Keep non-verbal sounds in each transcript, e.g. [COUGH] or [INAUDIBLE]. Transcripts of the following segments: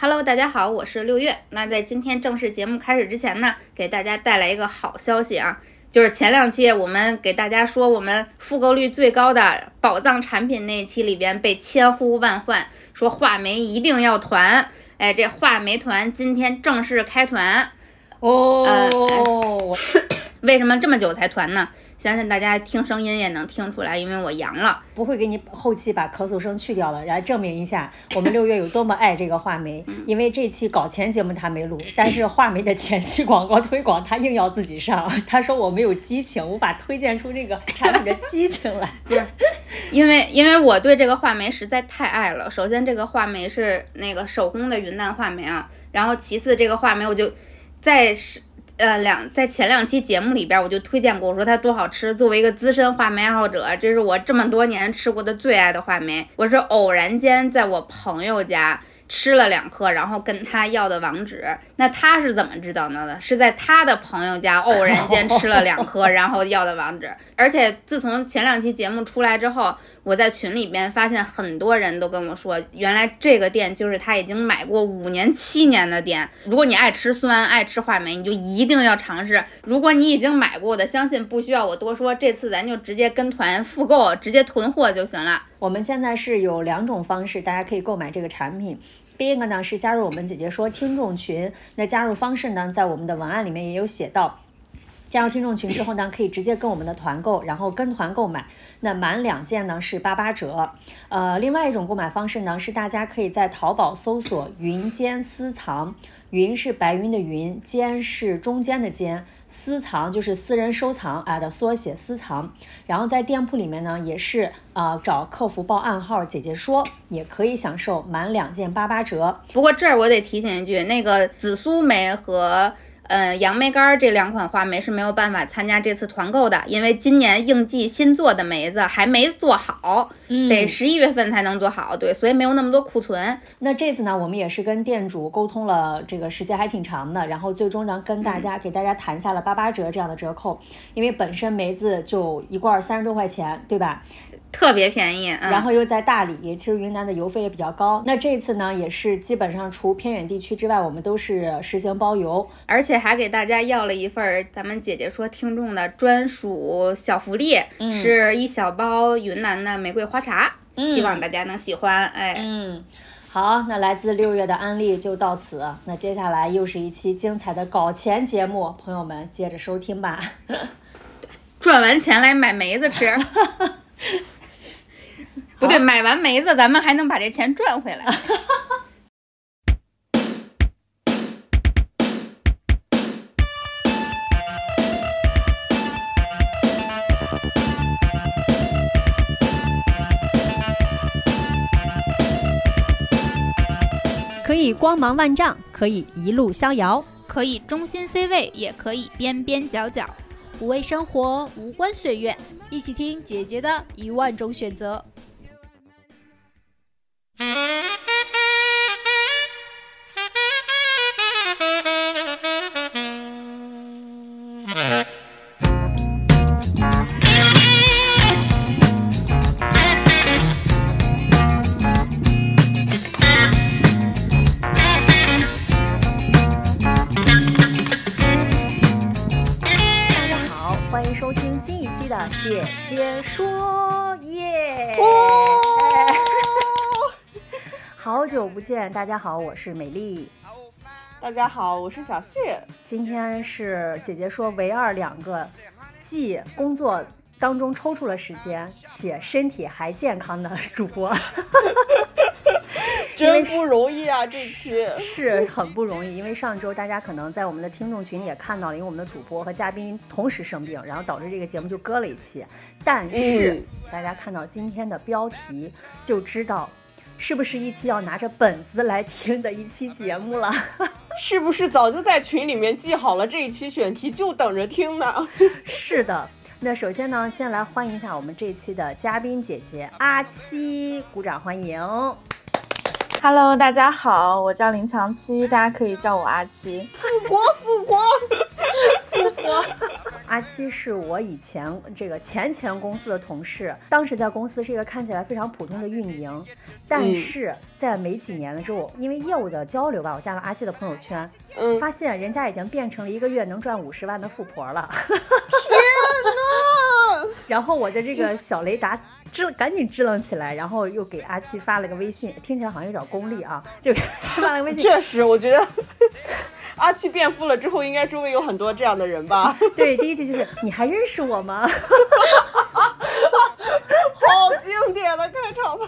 Hello，大家好，我是六月。那在今天正式节目开始之前呢，给大家带来一个好消息啊，就是前两期我们给大家说我们复购率最高的宝藏产品那一期里边被千呼万唤，说画眉一定要团。哎，这画眉团今天正式开团哦。[COUGHS] 为什么这么久才团呢？相信大家听声音也能听出来，因为我阳了，不会给你后期把咳嗽声去掉了，来证明一下我们六月有多么爱这个话梅。因为这期搞钱节目他没录，但是话梅的前期广告推广他硬要自己上。他说我没有激情，无法推荐出这个产品的激情来。[LAUGHS] 因为因为我对这个话梅实在太爱了。首先，这个话梅是那个手工的云南话梅啊，然后其次，这个话梅我就在是。呃，两在前两期节目里边，我就推荐过，我说它多好吃。作为一个资深话梅爱好者，这是我这么多年吃过的最爱的话梅。我是偶然间在我朋友家。吃了两颗，然后跟他要的网址，那他是怎么知道的呢？是在他的朋友家偶然间吃了两颗，[LAUGHS] 然后要的网址。而且自从前两期节目出来之后，我在群里边发现很多人都跟我说，原来这个店就是他已经买过五年、七年的店。如果你爱吃酸、爱吃话梅，你就一定要尝试。如果你已经买过的，相信不需要我多说，这次咱就直接跟团复购，直接囤货就行了。我们现在是有两种方式，大家可以购买这个产品。第一个呢是加入我们姐姐说听众群，那加入方式呢在我们的文案里面也有写到。加入听众群之后呢，可以直接跟我们的团购，然后跟团购买，那满两件呢是八八折。呃，另外一种购买方式呢是大家可以在淘宝搜索“云间私藏”，云是白云的云，间是中间的间。私藏就是私人收藏啊的缩写，私藏。然后在店铺里面呢，也是啊找客服报暗号，姐姐说也可以享受满两件八八折。不过这儿我得提醒一句，那个紫苏梅和。嗯，杨梅干这两款话梅是没有办法参加这次团购的，因为今年应季新做的梅子还没做好，得十一月份才能做好。对，所以没有那么多库存。那这次呢，我们也是跟店主沟通了，这个时间还挺长的，然后最终呢，跟大家给大家谈下了八八折这样的折扣，因为本身梅子就一罐三十多块钱，对吧？特别便宜，然后又在大理，其实云南的邮费也比较高。那这次呢，也是基本上除偏远地区之外，我们都是实行包邮，而且还给大家要了一份咱们姐姐说听众的专属小福利，是一小包云南的玫瑰花茶，希望大家能喜欢。哎，嗯，好，那来自六月的安利就到此，那接下来又是一期精彩的搞钱节目，朋友们接着收听吧。[LAUGHS] 赚完钱来买梅子吃。[LAUGHS] 不对，买完梅子，咱们还能把这钱赚回来。[LAUGHS] 可以光芒万丈，可以一路逍遥，可以中心 C 位，也可以边边角角，无畏生活，无关岁月，一起听姐姐的一万种选择。Thank [LAUGHS] you. 大家好，我是美丽。大家好，我是小谢。今天是姐姐说唯二两个既工作当中抽出了时间，且身体还健康的主播。[LAUGHS] 真不容易啊！这期是很不容易，因为上周大家可能在我们的听众群里也看到了，因为我们的主播和嘉宾同时生病，然后导致这个节目就搁了一期。但是大家看到今天的标题就知道，是不是一期要拿着本子来听的一期节目了？[LAUGHS] 是不是早就在群里面记好了这一期选题，就等着听呢？[LAUGHS] 是的。那首先呢，先来欢迎一下我们这期的嘉宾姐姐阿七，鼓掌欢迎。Hello，大家好，我叫林强七，大家可以叫我阿七。复国，复活，复活。[LAUGHS] 阿七是我以前这个前前公司的同事，当时在公司是一个看起来非常普通的运营，但是在没几年了之后，因为业务的交流吧，我加了阿七的朋友圈，嗯，发现人家已经变成了一个月能赚五十万的富婆了。[LAUGHS] 然后我的这个小雷达支赶紧支棱起来，然后又给阿七发了个微信，听起来好像有点功利啊，就给他发了个微信。确实，我觉得阿七变富了之后，应该周围有很多这样的人吧？[LAUGHS] 对，第一句就是你还认识我吗？[LAUGHS] 好经典的开场白。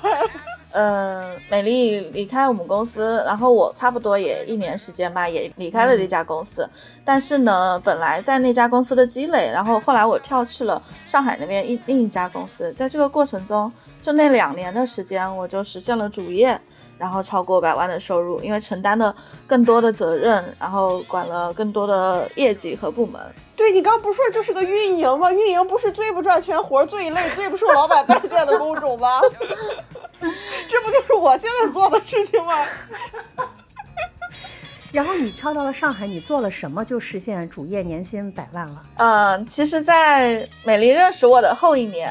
嗯，美丽离开我们公司，然后我差不多也一年时间吧，也离开了这家公司。但是呢，本来在那家公司的积累，然后后来我跳去了上海那边一另一家公司，在这个过程中，就那两年的时间，我就实现了主业，然后超过百万的收入，因为承担了更多的责任，然后管了更多的业绩和部门。对你刚不说就是个运营吗？运营不是最不赚钱、活最累、最不受老板待见的工种吗？[LAUGHS] 这不就是我现在做的事情吗？[LAUGHS] 然后你跳到了上海，你做了什么就实现主业年薪百万了？嗯，其实，在美丽认识我的后一年，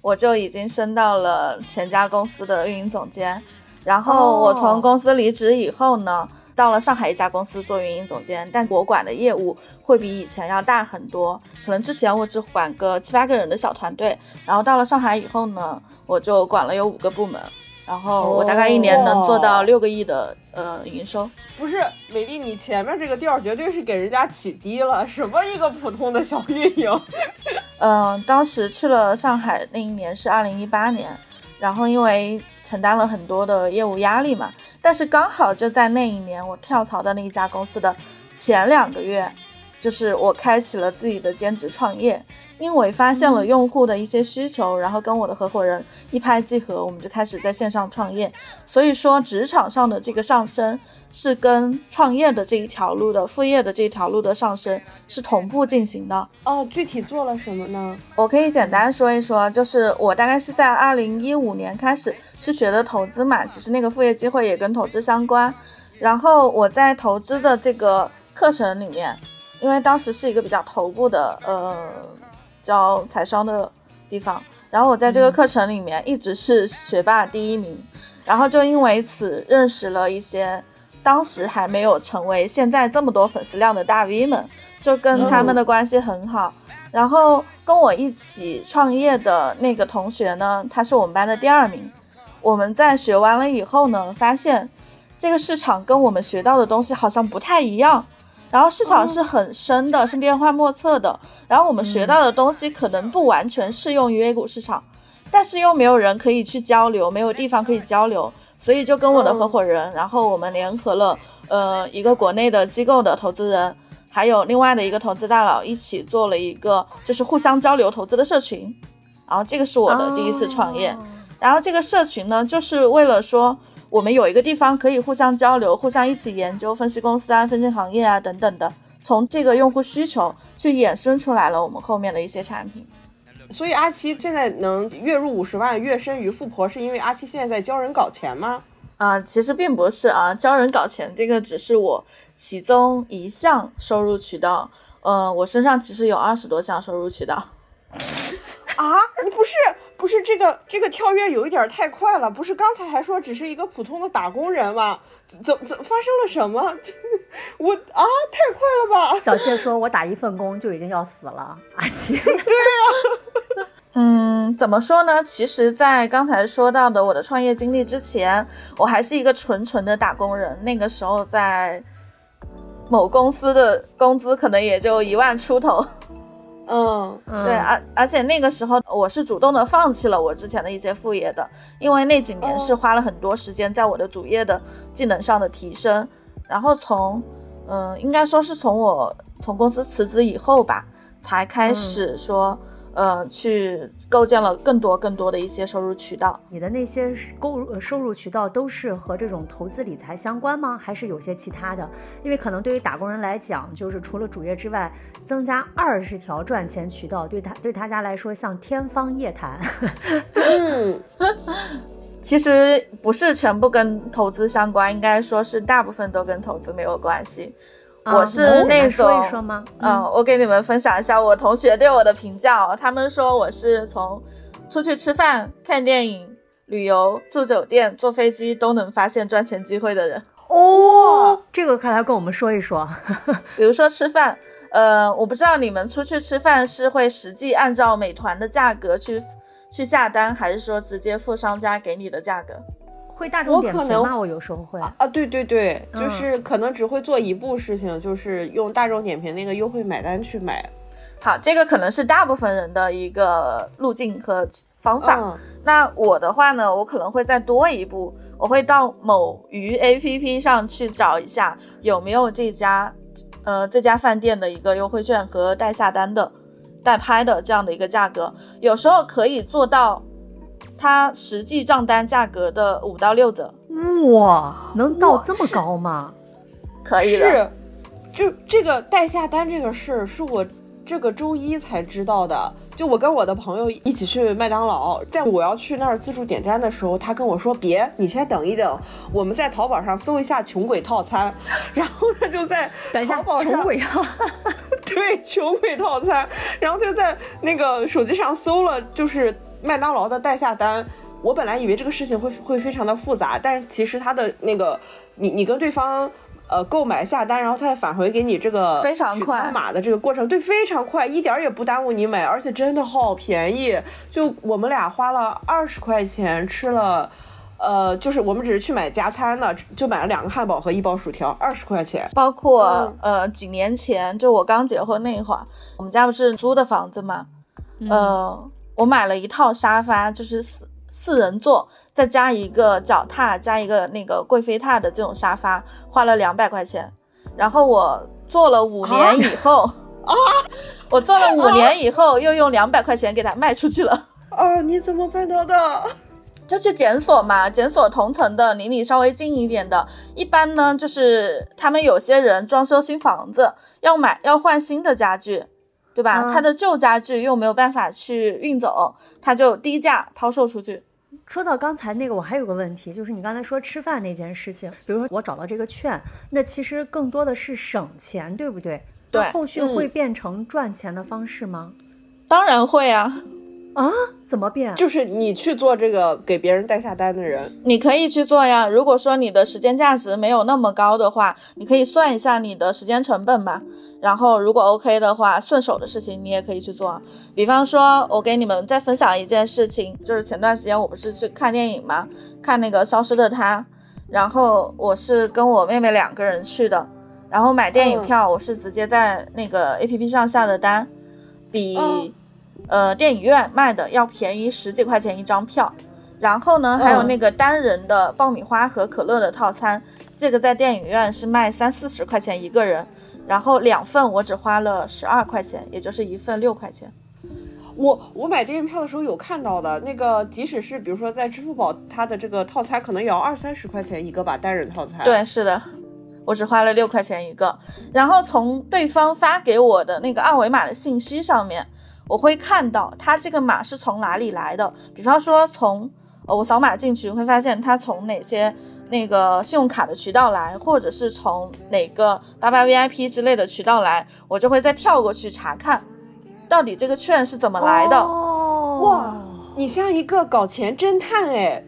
我就已经升到了前家公司的运营总监。然后我从公司离职以后呢，到了上海一家公司做运营总监，但我管的业务会比以前要大很多。可能之前我只管个七八个人的小团队，然后到了上海以后呢，我就管了有五个部门，然后我大概一年能做到六个亿的呃营收。不是美丽，你前面这个调绝对是给人家起低了。什么一个普通的小运营？嗯，当时去了上海那一年是二零一八年，然后因为承担了很多的业务压力嘛，但是刚好就在那一年我跳槽的那一家公司的前两个月，就是我开启了自己的兼职创业，因为发现了用户的一些需求，然后跟我的合伙人一拍即合，我们就开始在线上创业。所以说，职场上的这个上升是跟创业的这一条路的副业的这一条路的上升是同步进行的。哦，具体做了什么呢？我可以简单说一说，就是我大概是在二零一五年开始去学的投资嘛，其实那个副业机会也跟投资相关。然后我在投资的这个课程里面，因为当时是一个比较头部的呃教财商的地方，然后我在这个课程里面一直是学霸第一名，然后就因为此认识了一些当时还没有成为现在这么多粉丝量的大 V 们，就跟他们的关系很好。然后跟我一起创业的那个同学呢，他是我们班的第二名。我们在学完了以后呢，发现这个市场跟我们学到的东西好像不太一样。然后市场是很深的，是变幻莫测的。然后我们学到的东西可能不完全适用于 A 股市场，但是又没有人可以去交流，没有地方可以交流，所以就跟我的合伙人，然后我们联合了呃一个国内的机构的投资人，还有另外的一个投资大佬一起做了一个就是互相交流投资的社群。然后这个是我的第一次创业。然后这个社群呢，就是为了说我们有一个地方可以互相交流、互相一起研究、分析公司啊、分析行业啊等等的，从这个用户需求去衍生出来了我们后面的一些产品。所以阿七现在能月入五十万，跃升于富婆，是因为阿七现在在教人搞钱吗？啊、其实并不是啊，教人搞钱这个只是我其中一项收入渠道。呃，我身上其实有二十多项收入渠道。啊，你不是不是这个这个跳跃有一点太快了，不是刚才还说只是一个普通的打工人吗？怎怎怎发生了什么？[LAUGHS] 我啊，太快了吧！小谢说：“我打一份工就已经要死了。”阿七 [LAUGHS] [LAUGHS] 嗯，怎么说呢？其实，在刚才说到的我的创业经历之前，我还是一个纯纯的打工人。那个时候，在某公司的工资可能也就一万出头。嗯，对，而而且那个时候我是主动的放弃了我之前的一些副业的，因为那几年是花了很多时间在我的主业的技能上的提升。然后从，嗯，应该说是从我从公司辞职以后吧，才开始说，呃，去构建了更多更多的一些收入渠道。你的那些购入收入渠道都是和这种投资理财相关吗？还是有些其他的？因为可能对于打工人来讲，就是除了主业之外，增加二十条赚钱渠道，对他对他家来说像天方夜谭。嗯，[LAUGHS] 其实不是全部跟投资相关，应该说是大部分都跟投资没有关系。啊我是那说种一说吗？嗯，我给你们分享一下我同学对我的评价哦。他们说我是从出去吃饭、看电影、旅游、住酒店、坐飞机都能发现赚钱机会的人。哦，这个快来跟我们说一说。[LAUGHS] 比如说吃饭，呃，我不知道你们出去吃饭是会实际按照美团的价格去去下单，还是说直接付商家给你的价格？会大众我可能点评吗？我有时候会。啊，对对对，就嗯是可能只会做一步事情，就是用大众点评那个优惠买单去买。好，这个可能是大部分人的一个路径和方法。嗯，那我的话呢，我可能会再多一步，我会到某鱼 APP 上去找一下有没有这家，呃，这家饭店的一个优惠券和代下单的、代拍的这样的一个价格，有时候可以做到它实际账单价格的五到六折，哇，能到这么高吗？可以的。是，就这个代下单这个事儿，是我这个周一才知道的。就我跟我的朋友一起去麦当劳，在我要去那儿自助点单的时候，他跟我说：“别，你先等一等，我们在淘宝上搜一下穷鬼套餐。[LAUGHS] ”然后他就在等一下淘，宝上穷鬼啊！[LAUGHS] 对穷鬼套餐，然后就在那个手机上搜了，就是麦当劳的代下单。我本来以为这个事情会会非常的复杂，但是其实它的那个你你跟对方呃购买下单，然后他再返回给你这个取非常快餐码的这个过程，对，非常快，一点儿也不耽误你买，而且真的好便宜。就我们俩花了二十块钱吃了。呃，就是我们只是去买加餐的，就买了两个汉堡和一包薯条，二十块钱。包括、嗯呃几年前，就我刚结婚那会儿，我们家不是租的房子嘛，呃，我买了一套沙发，就是四四人座，再加一个脚踏，加一个那个贵妃榻的这种沙发，花了两百块钱。然后我做了五年以后，啊，我做了五年以后，又用两百块钱给它卖出去了。哦，[LAUGHS] 你怎么办到的？[LAUGHS] 就去检索嘛，检索同层的，离你稍微近一点的。一般呢，就是他们有些人装修新房子，要买要换新的家具，对吧？嗯他的旧家具又没有办法去运走，他就低价抛售出去。说到刚才那个，我还有个问题，就是你刚才说吃饭那件事情，比如说我找到这个券，那其实更多的是省钱，对不对？对后续嗯会变成赚钱的方式吗？当然会啊，啊，怎么变？就是你去做这个给别人代下单的人，你可以去做呀。如果说你的时间价值没有那么高的话，你可以算一下你的时间成本嘛。然后如果 OK 的话，顺手的事情你也可以去做啊。比方说，我给你们再分享一件事情，就是前段时间我不是去看电影嘛，看那个《消失的她》，然后我是跟我妹妹两个人去的，然后买电影嗯票我是直接在那个 APP 上下的单，比、嗯呃电影院卖的要便宜十几块钱一张票。然后呢，还有嗯那个单人的爆米花和可乐的套餐，这个在电影院是卖三四十块钱一个人，然后两份我只花了十二块钱，也就是一份六块钱。我我买电影票的时候有看到的那个，即使是比如说在支付宝，它的这个套餐可能也要二三十块钱一个吧，单人套餐。对，是的，我只花了六块钱一个。然后从对方发给我的那个二维码的信息上面，我会看到它这个码是从哪里来的。比方说从呃我扫码进去，会发现它从哪些那个信用卡的渠道来，或者是从哪个八八 VIP 之类的渠道来，我就会再跳过去查看，到底这个券是怎么来的。哦，哇，你像一个搞钱侦探哎。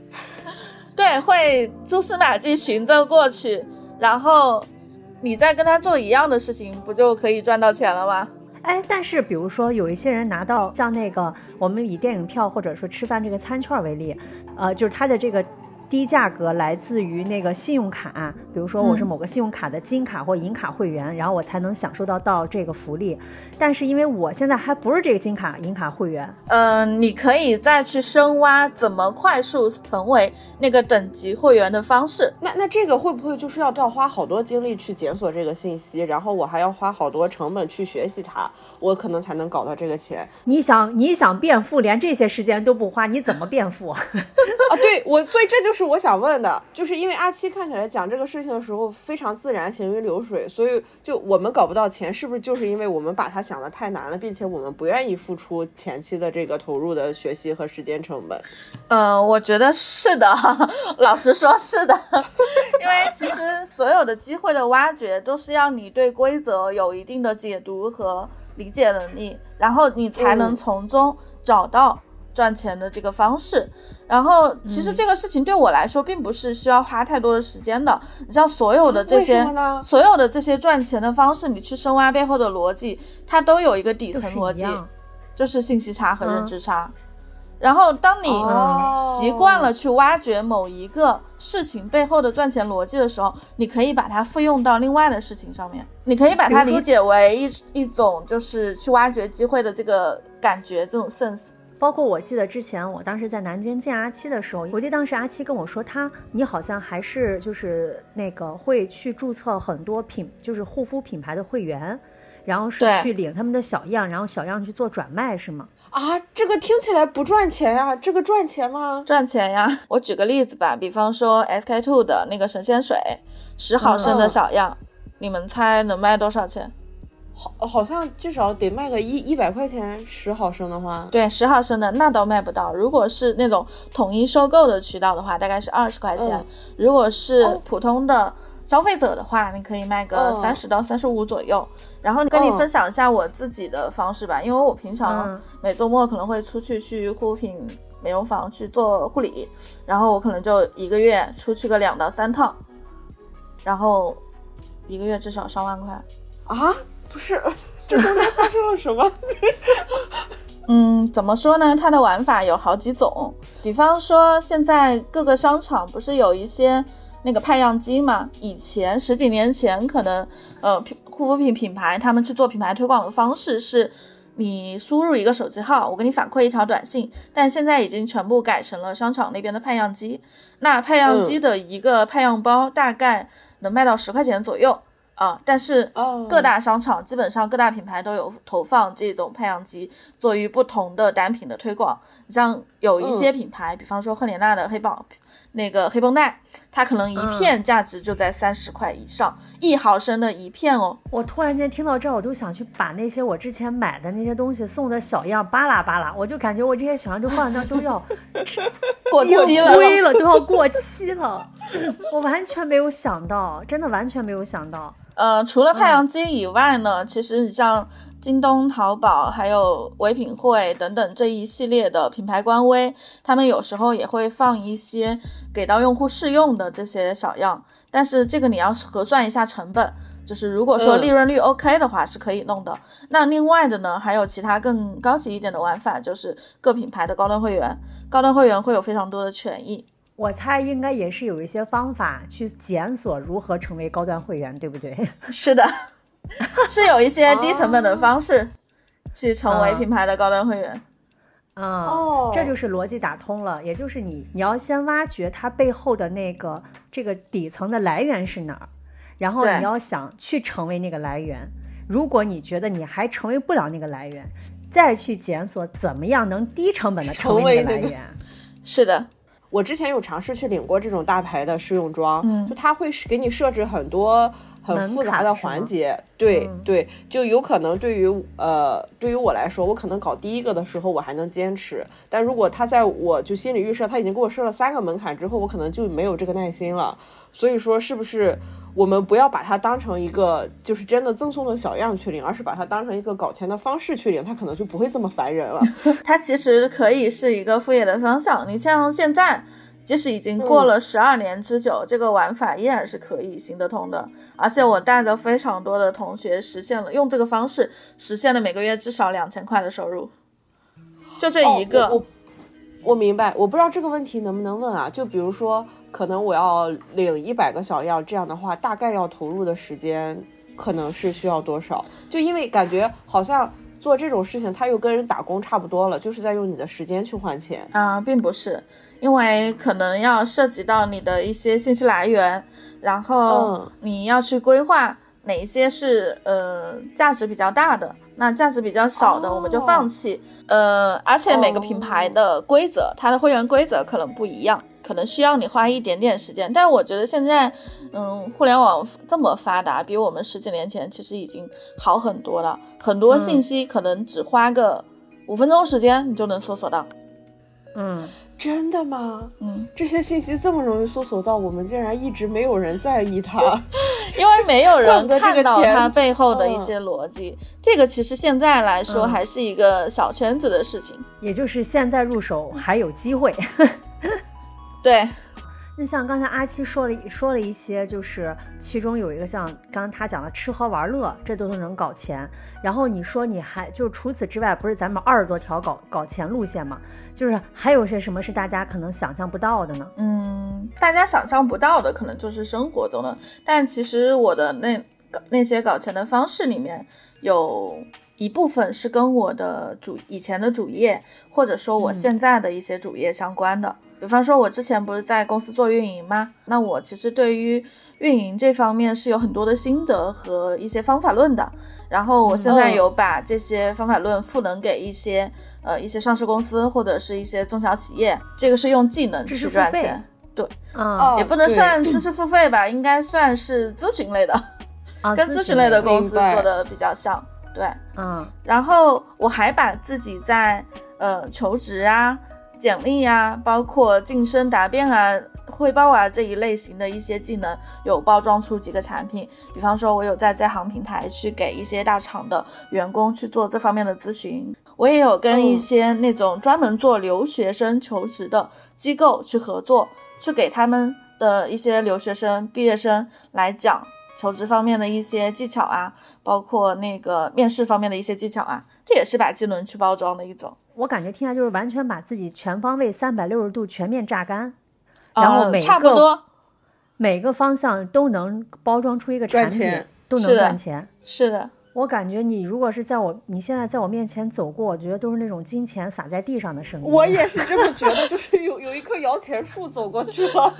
对，会蛛丝马迹寻着过去，然后你再跟他做一样的事情，不就可以赚到钱了吗？哎，但是比如说有一些人拿到像那个我们以电影票或者说吃饭这个餐券为例，呃，就是他的这个。低价格来自于那个信用卡，比如说我是嗯某个信用卡的金卡或银卡会员，然后我才能享受到到这个福利。但是因为我现在还不是这个金卡银卡会员，嗯、你可以再去深挖怎么快速成为那个等级会员的方式。那那这个会不会就是要要花好多精力去检索这个信息，然后我还要花好多成本去学习它，我可能才能搞到这个钱你想你想变富，连这些时间都不花，你怎么变富？[LAUGHS] 啊？对我，所以这就是是我想问的，就是因为阿七看起来讲这个事情的时候非常自然，行云流水，所以就我们搞不到钱，是不是就是因为我们把它想的太难了，并且我们不愿意付出前期的这个投入的学习和时间成本？嗯，我觉得是的，[LAUGHS] 老实说，是的，[LAUGHS] 因为其实所有的机会的挖掘都是要你对规则有一定的解读和理解能力，然后你才能嗯从中找到赚钱的这个方式。然后，其实这个事情对我来说并不是需要花太多的时间的。你像所有的这些所有的这些赚钱的方式，你去深挖背后的逻辑，它都有一个底层逻辑。就是信息差和认嗯知差。然后，当你哦习惯了去挖掘某一个事情背后的赚钱逻辑的时候，你可以把它复用到另外的事情上面。你可以把它理解为一一种就是去挖掘机会的这个感觉，这种 sense。包括我记得之前我当时在南京见阿七的时候，我记得当时阿七跟我说他，你好像还是就是那个会去注册很多品，就是护肤品牌的会员，然后是去领他们的小样，然后小样去做转卖，是吗？啊，这个听起来不赚钱呀、这个赚钱吗？赚钱呀！我举个例子吧，比方说 SK two 的那个神仙水，十毫升的嗯小样，你们猜能卖多少钱？好，好像至少得卖个一一百块钱十毫升的话，对，十毫升的那都卖不到。如果是那种统一收购的渠道的话，大概是二十块钱。嗯如果是哦普通的消费者的话，你可以卖个嗯三十到三十五左右。然后跟你嗯分享一下我自己的方式吧，因为我平常嗯每周末可能会出去去护肤品美容房去做护理，然后我可能就一个月出去个两到三趟，然后一个月至少上万块。啊，不是，[LAUGHS] 这中间发生了什么？[LAUGHS] 嗯，怎么说呢？它的玩法有好几种，比方说现在各个商场不是有一些那个派样机嘛？以前十几年前可能呃品护肤品品牌他们去做品牌推广的方式是，你输入一个手机号，我给你反馈一条短信，但现在已经全部改成了商场那边的派样机。那派样机的一个派样包大概能卖到十块钱左右。啊，但是哦各大商场基本上各大品牌都有投放这种派样机，做于不同的单品的推广。你像有一些品牌，比方说赫莲娜的黑宝那个黑绷带，它可能一片价值就在三十块以上，一毫升的一片哦。我突然间听到这儿，我就想去把那些我之前买的那些东西送的小样扒拉扒拉，我就感觉我这些小样就放在那儿都要 [LAUGHS] 过期了，都要过期了。[COUGHS] 我完全没有想到，真的完全没有想到。呃，除了派阳机以外呢，其实你像京东、淘宝还有唯品会等等这一系列的品牌官微，他们有时候也会放一些给到用户试用的这些小样，但是这个你要核算一下成本。就是如果说嗯利润率 OK 的话，是可以弄的。那另外的呢，还有其他更高级一点的玩法，就是各品牌的高端会员，高端会员会有非常多的权益。我猜应该也是有一些方法去检索如何成为高端会员，对不对？[LAUGHS] 是的，是有一些低成本的方式去成为啊品牌的高端会员。嗯，哦这就是逻辑打通了，也就是你你要先挖掘它背后的那个这个底层的来源是哪儿，然后你要想去成为那个来源。如果你觉得你还成为不了那个来源，再去检索怎么样能低成本的成为那个成为那个来源。是的，我之前有尝试去领过这种大牌的试用装，嗯就它会给你设置很多很复杂的环节，对、嗯对，就有可能对于呃对于我来说，我可能搞第一个的时候我还能坚持，但如果他在我就心理预设他已经给我设了三个门槛之后，我可能就没有这个耐心了。所以说，是不是我们不要把它当成一个就是真的赠送的小样去领，而是把它当成一个搞钱的方式去领，它可能就不会这么烦人了。[LAUGHS] 它其实可以是一个副业的方向。你像现在，即使已经过嗯了十二年之久，这个玩法依然是可以行得通的。而且我带着非常多的同学实现了用这个方式实现了每个月至少两千块的收入，就这一个。我我明白，我不知道这个问题能不能问啊？就比如说，可能我要领一百个小样，这样的话，大概要投入的时间可能是需要多少？就因为感觉好像做这种事情，他又跟人打工差不多了，就是在用你的时间去换钱。啊、并不是，因为可能要涉及到你的一些信息来源，然后嗯你要去规划哪一些是呃价值比较大的，那价值比较少的我们就放弃。呃，而且每个品牌的规则，它的会员规则可能不一样，可可能需要你花一点点时间。但我觉得现在，嗯，互联网这么发达，比我们十几年前其实已经好很多了。很多信息可能只花个五分钟时间，你就能搜索到。嗯，真的吗？嗯，这些信息这么容易搜索到，我们竟然一直没有人在意它。[LAUGHS] 因为没有人看到它背后的一嗯些逻辑。这个其实现在来说嗯还是一个小圈子的事情。也就是现在入手还有机会。[LAUGHS] 对，那像刚才阿七说了说了一些，就是其中有一个像刚刚他讲的吃喝玩乐，这都是能搞钱。然后你说你还就除此之外，不是咱们二十多条搞搞钱路线嘛？就是还有些什么是大家可能想象不到的呢？嗯，大家想象不到的可能就是生活中的，但其实我的那搞那些搞钱的方式里面，有一部分是跟我的主以前的主业，或者说我现在的一些主业相关的。比方说，我之前不是在公司做运营吗？那我其实对于运营这方面是有很多的心得和一些方法论的。然后我现在嗯有把这些方法论赋能给一些呃一些上市公司或者是一些中小企业，这个是用技能去赚钱。啊、哦也不能算知识付费吧，应该算是咨询类的，啊，跟咨询类的的，公司做的比较像。对，嗯然后我还把自己在呃求职啊、简历啊，包括晋升答辩啊、汇报啊这一类型的一些技能，有包装出几个产品。比方说，我有在在行平台去给一些大厂的员工去做这方面的咨询，我也有跟一些那种专门做留学生求职的机构去合作，去给他们的一些留学生、毕业生来讲求职方面的一些技巧啊，包括那个面试方面的一些技巧啊，这也是把技能去包装的一种。我感觉听下来就是完全把自己全方位、三百六十度全面榨干，然后呃每个差不多每个方向都能包装出一个产品赚钱，都能赚钱。是的，我感觉你如果是在我你现在在我面前走过，我觉得都是那种金钱洒在地上的声音。我也是这么觉得，就是有有一棵摇钱树走过去了。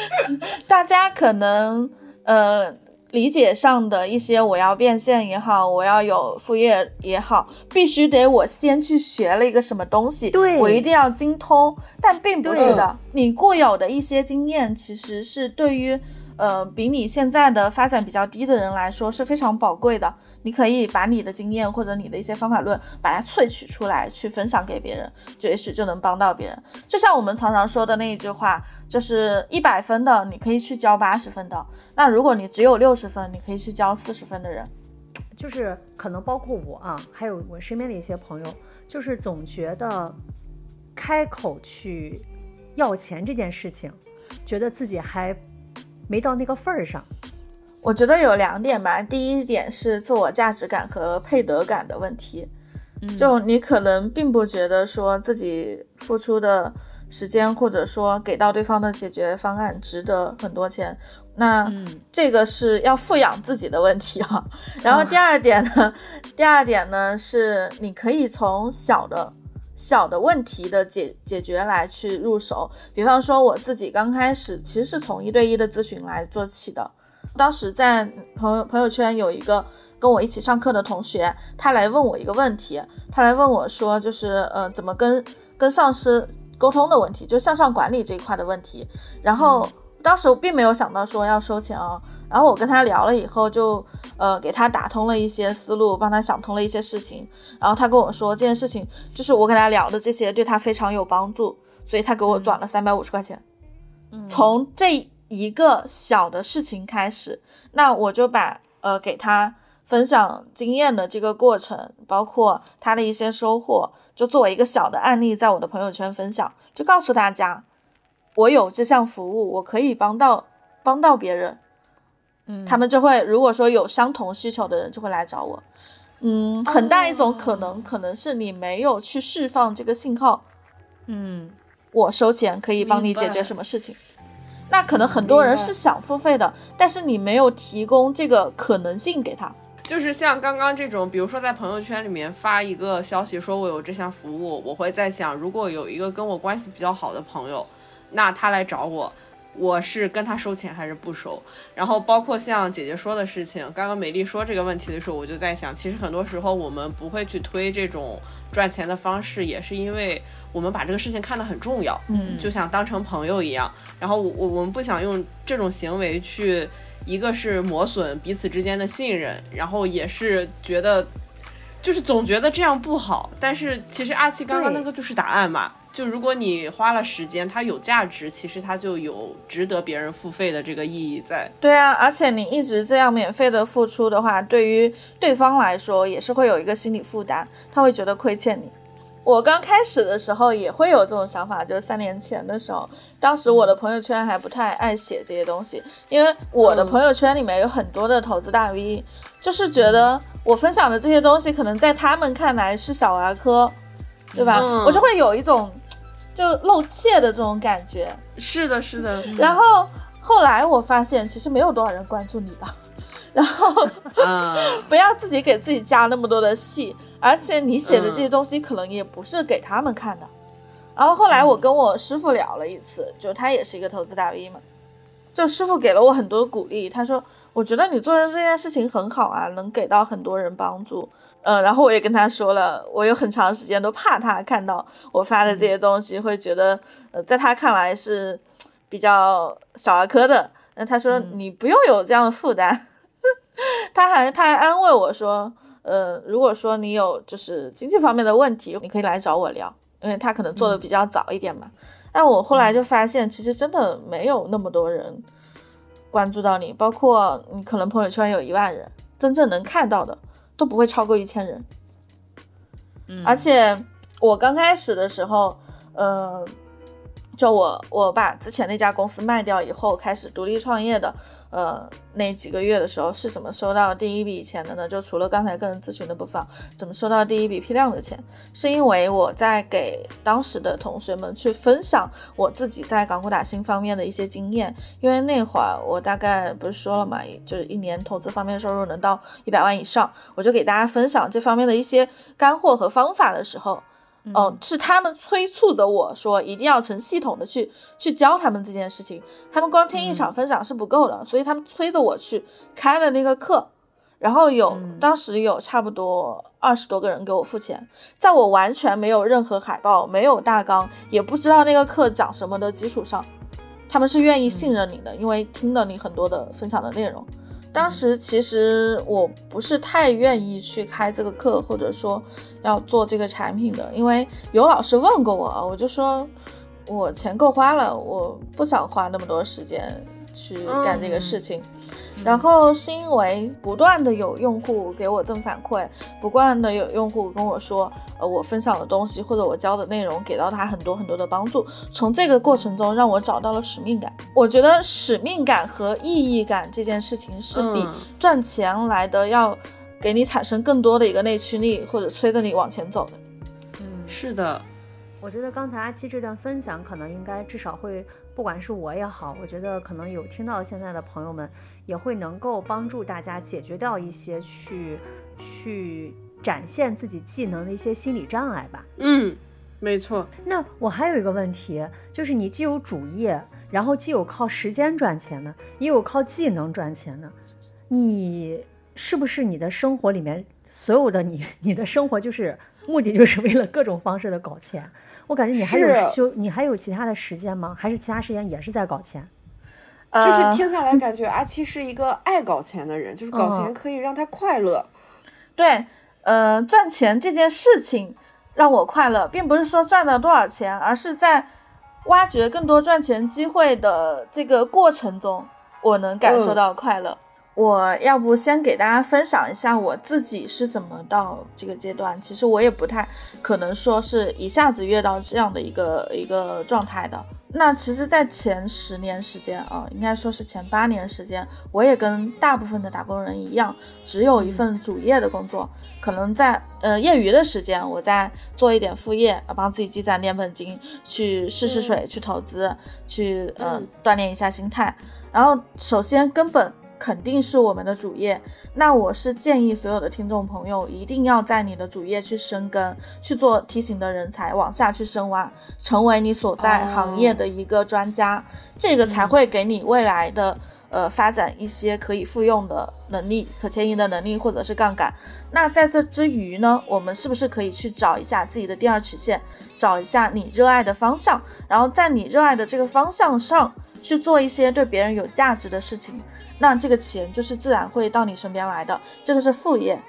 [LAUGHS] 大家可能呃理解上的一些，我要变现也好，我要有副业也好，必须得我先去学了一个什么东西，对我一定要精通，但并不是的，你固有的一些经验，其实是对于呃比你现在的发展比较低的人来说是非常宝贵的。你可以把你的经验或者你的一些方法论，把它萃取出来，去分享给别人，这也许就能帮到别人。就像我们常常说的那一句话，就是一百分的你可以去教八十分的，那如果你只有六十分，你可以去教四十分的人。就是可能包括我啊，还有我身边的一些朋友，就是总觉得开口去要钱这件事情，觉得自己还没到那个份儿上。我觉得有两点吧，第一点是自我价值感和配得感的问题，就你可能并不觉得说自己付出的时间或者说给到对方的解决方案值得很多钱，那嗯这个是要富养自己的问题啊。[LAUGHS] 然后第二点呢，第二点呢是你可以从小的。小的问题的解解决来去入手，比方说我自己刚开始其实是从一对一的咨询来做起的，当时在朋友朋友圈有一个跟我一起上课的同学，他来问我一个问题，他来问我说，就是呃怎么跟跟上司沟通的问题，就向上管理这一块的问题。然后当时我并没有想到说要收钱啊，然后我跟他聊了以后就，呃给他打通了一些思路，帮他想通了一些事情。然后他跟我说这件事情就是我跟他聊的这些对他非常有帮助，所以他给我转了三百五十块钱。嗯从这一个小的事情开始，那我就把呃给他分享经验的这个过程，包括他的一些收获，就作为一个小的案例，在我的朋友圈分享，就告诉大家，我有这项服务，我可以帮到帮到别人，嗯他们就会如果说有相同需求的人就会来找我。嗯，很大一种可能，可能是你没有去释放这个信号，嗯我收钱可以帮你解决什么事情。那可能很多人是想付费的，但是你没有提供这个可能性给他。就是像刚刚这种，比如说在朋友圈里面发一个消息，说我有这项服务，我会在想，如果有一个跟我关系比较好的朋友，那他来找我，我是跟他收钱还是不收？然后包括像姐姐说的事情，刚刚美丽说这个问题的时候，我就在想，其实很多时候我们不会去推这种赚钱的方式，也是因为我们把这个事情看得很重要，嗯就像当成朋友一样。然后我我我们不想用这种行为去，一个是磨损彼此之间的信任，然后也是觉得。就是总觉得这样不好，但是其实阿七刚刚那个就是答案嘛。就如果你花了时间，它有价值，其实它就有值得别人付费的这个意义在。对啊，而且你一直这样免费的付出的话，对于对方来说也是会有一个心理负担，他会觉得亏欠你。我刚开始的时候也会有这种想法，就是三年前的时候，当时我的朋友圈还不太爱写这些东西，因为我的朋友圈里面有很多的投资大 V，、就是觉得我分享的这些东西可能在他们看来是小儿科，对吧？嗯我就会有一种就露怯的这种感觉。是的，是的，然后后来我发现，其实没有多少人关注你的，[LAUGHS] 然后嗯，[LAUGHS] 不要自己给自己加那么多的戏，而且你写的这些东西可能也不是给他们看的。然后后来我跟我师傅聊了一次，就他也是一个投资大 V 嘛，就师傅给了我很多鼓励，他说我觉得你做的这件事情很好啊，能给到很多人帮助。呃，然后我也跟他说了，我有很长时间都怕他看到我发的这些东西，会觉得呃，在他看来是比较小儿科的。那他说你不用有这样的负担，[LAUGHS] 他还他还安慰我说，呃，如果说你有就是经济方面的问题，你可以来找我聊，因为他可能做的比较早一点嘛。但我后来就发现，其实真的没有那么多人关注到你，包括你可能朋友圈有一万人，真正能看到的都不会超过一千人。嗯而且我刚开始的时候，呃，就我我把之前那家公司卖掉以后，开始独立创业的，呃，那几个月的时候是怎么收到第一笔钱的呢？就除了刚才个人咨询的部分，怎么收到第一笔批量的钱？是因为我在给当时的同学们去分享我自己在港股打新方面的一些经验，因为那会儿我大概不是说了嘛，就是一年投资方面收入能到一百万以上，我就给大家分享这方面的一些干货和方法的时候。哦，是他们催促着我说一定要成系统的去去教他们这件事情，他们光听一场分享是不够的，所以他们催着我去开了那个课，然后有、当时有差不多二十多个人给我付钱，在我完全没有任何海报、没有大纲，也不知道那个课讲什么的基础上，他们是愿意信任你的，因为听了你很多的分享的内容。当时其实我不是太愿意去开这个课，或者说要做这个产品的，因为有老师问过我，我就说我钱够花了，我不想花那么多时间去干这个事情。然后是因为不断的有用户给我正反馈，不断的有用户跟我说，呃，我分享的东西或者我教的内容给到他很多很多的帮助。从这个过程中让我找到了使命感。我觉得使命感和意义感这件事情是比嗯赚钱来的要给你产生更多的一个内驱力，或者催着你往前走的。嗯，是的，我觉得刚才阿七这段分享，可能应该至少会，不管是我也好，我觉得可能有听到现在的朋友们，也会能够帮助大家解决掉一些去去展现自己技能的一些心理障碍吧。嗯，没错，那我还有一个问题，就是你既有主业，然后既有靠时间赚钱的，也有靠技能赚钱的，你是不是你的生活里面所有的你，你的生活就是目的就是为了各种方式的搞钱？我感觉你还有休，你还有其他的时间吗？还是其他时间也是在搞钱？就是呃听下来感觉阿七是一个爱搞钱的人，就是搞钱嗯可以让他快乐。对，呃，赚钱这件事情让我快乐，并不是说赚了多少钱，而是在挖掘更多赚钱机会的这个过程中，我能感受嗯到快乐。我要不先给大家分享一下我自己是怎么到这个阶段。其实我也不太可能说是一下子跃到这样的一个一个状态的。那其实，在前十年时间啊，应该说是前八年时间，我也跟大部分的打工人一样，只有一份主业的工作。可能在呃业余的时间，我在做一点副业，啊帮自己积攒点本金，去试试水，去投资，去呃嗯锻炼一下心态。然后，首先根本肯定是我们的主业。那我是建议所有的听众朋友一定要在你的主业去深耕，去做梯形的人才，往下去深挖，成为你所在行业的一个专家，这个才会给你未来的。呃，发展一些可以复用的能力、可迁移的能力，或者是杠杆。那在这之余呢，我们是不是可以去找一下自己的第二曲线，找一下你热爱的方向，然后在你热爱的这个方向上去做一些对别人有价值的事情？那这个钱就是自然会到你身边来的。这个是副业。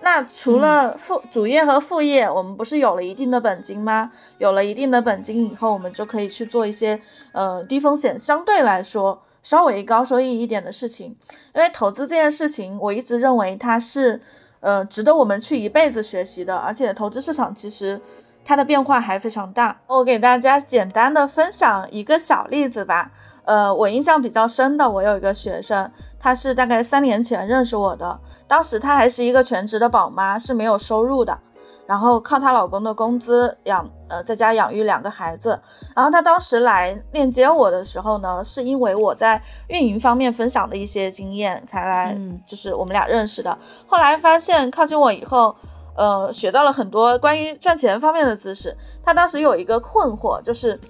那除了副主业和副业，我们不是有了一定的本金吗？有了一定的本金以后，我们就可以去做一些呃低风险相对来说。稍微高收益一点的事情，因为投资这件事情，我一直认为它是，呃，值得我们去一辈子学习的。而且投资市场其实它的变化还非常大。我给大家简单的分享一个小例子吧。呃，我印象比较深的，我有一个学生，他是大概三年前认识我的，当时他还是一个全职的宝妈，是没有收入的。然后靠她老公的工资养，呃，在家养育两个孩子。然后她当时来链接我的时候呢，是因为我在运营方面分享的一些经验才来，就是我们俩认识的。后来发现靠近我以后，呃，学到了很多关于赚钱方面的知识。她当时有一个困惑，就是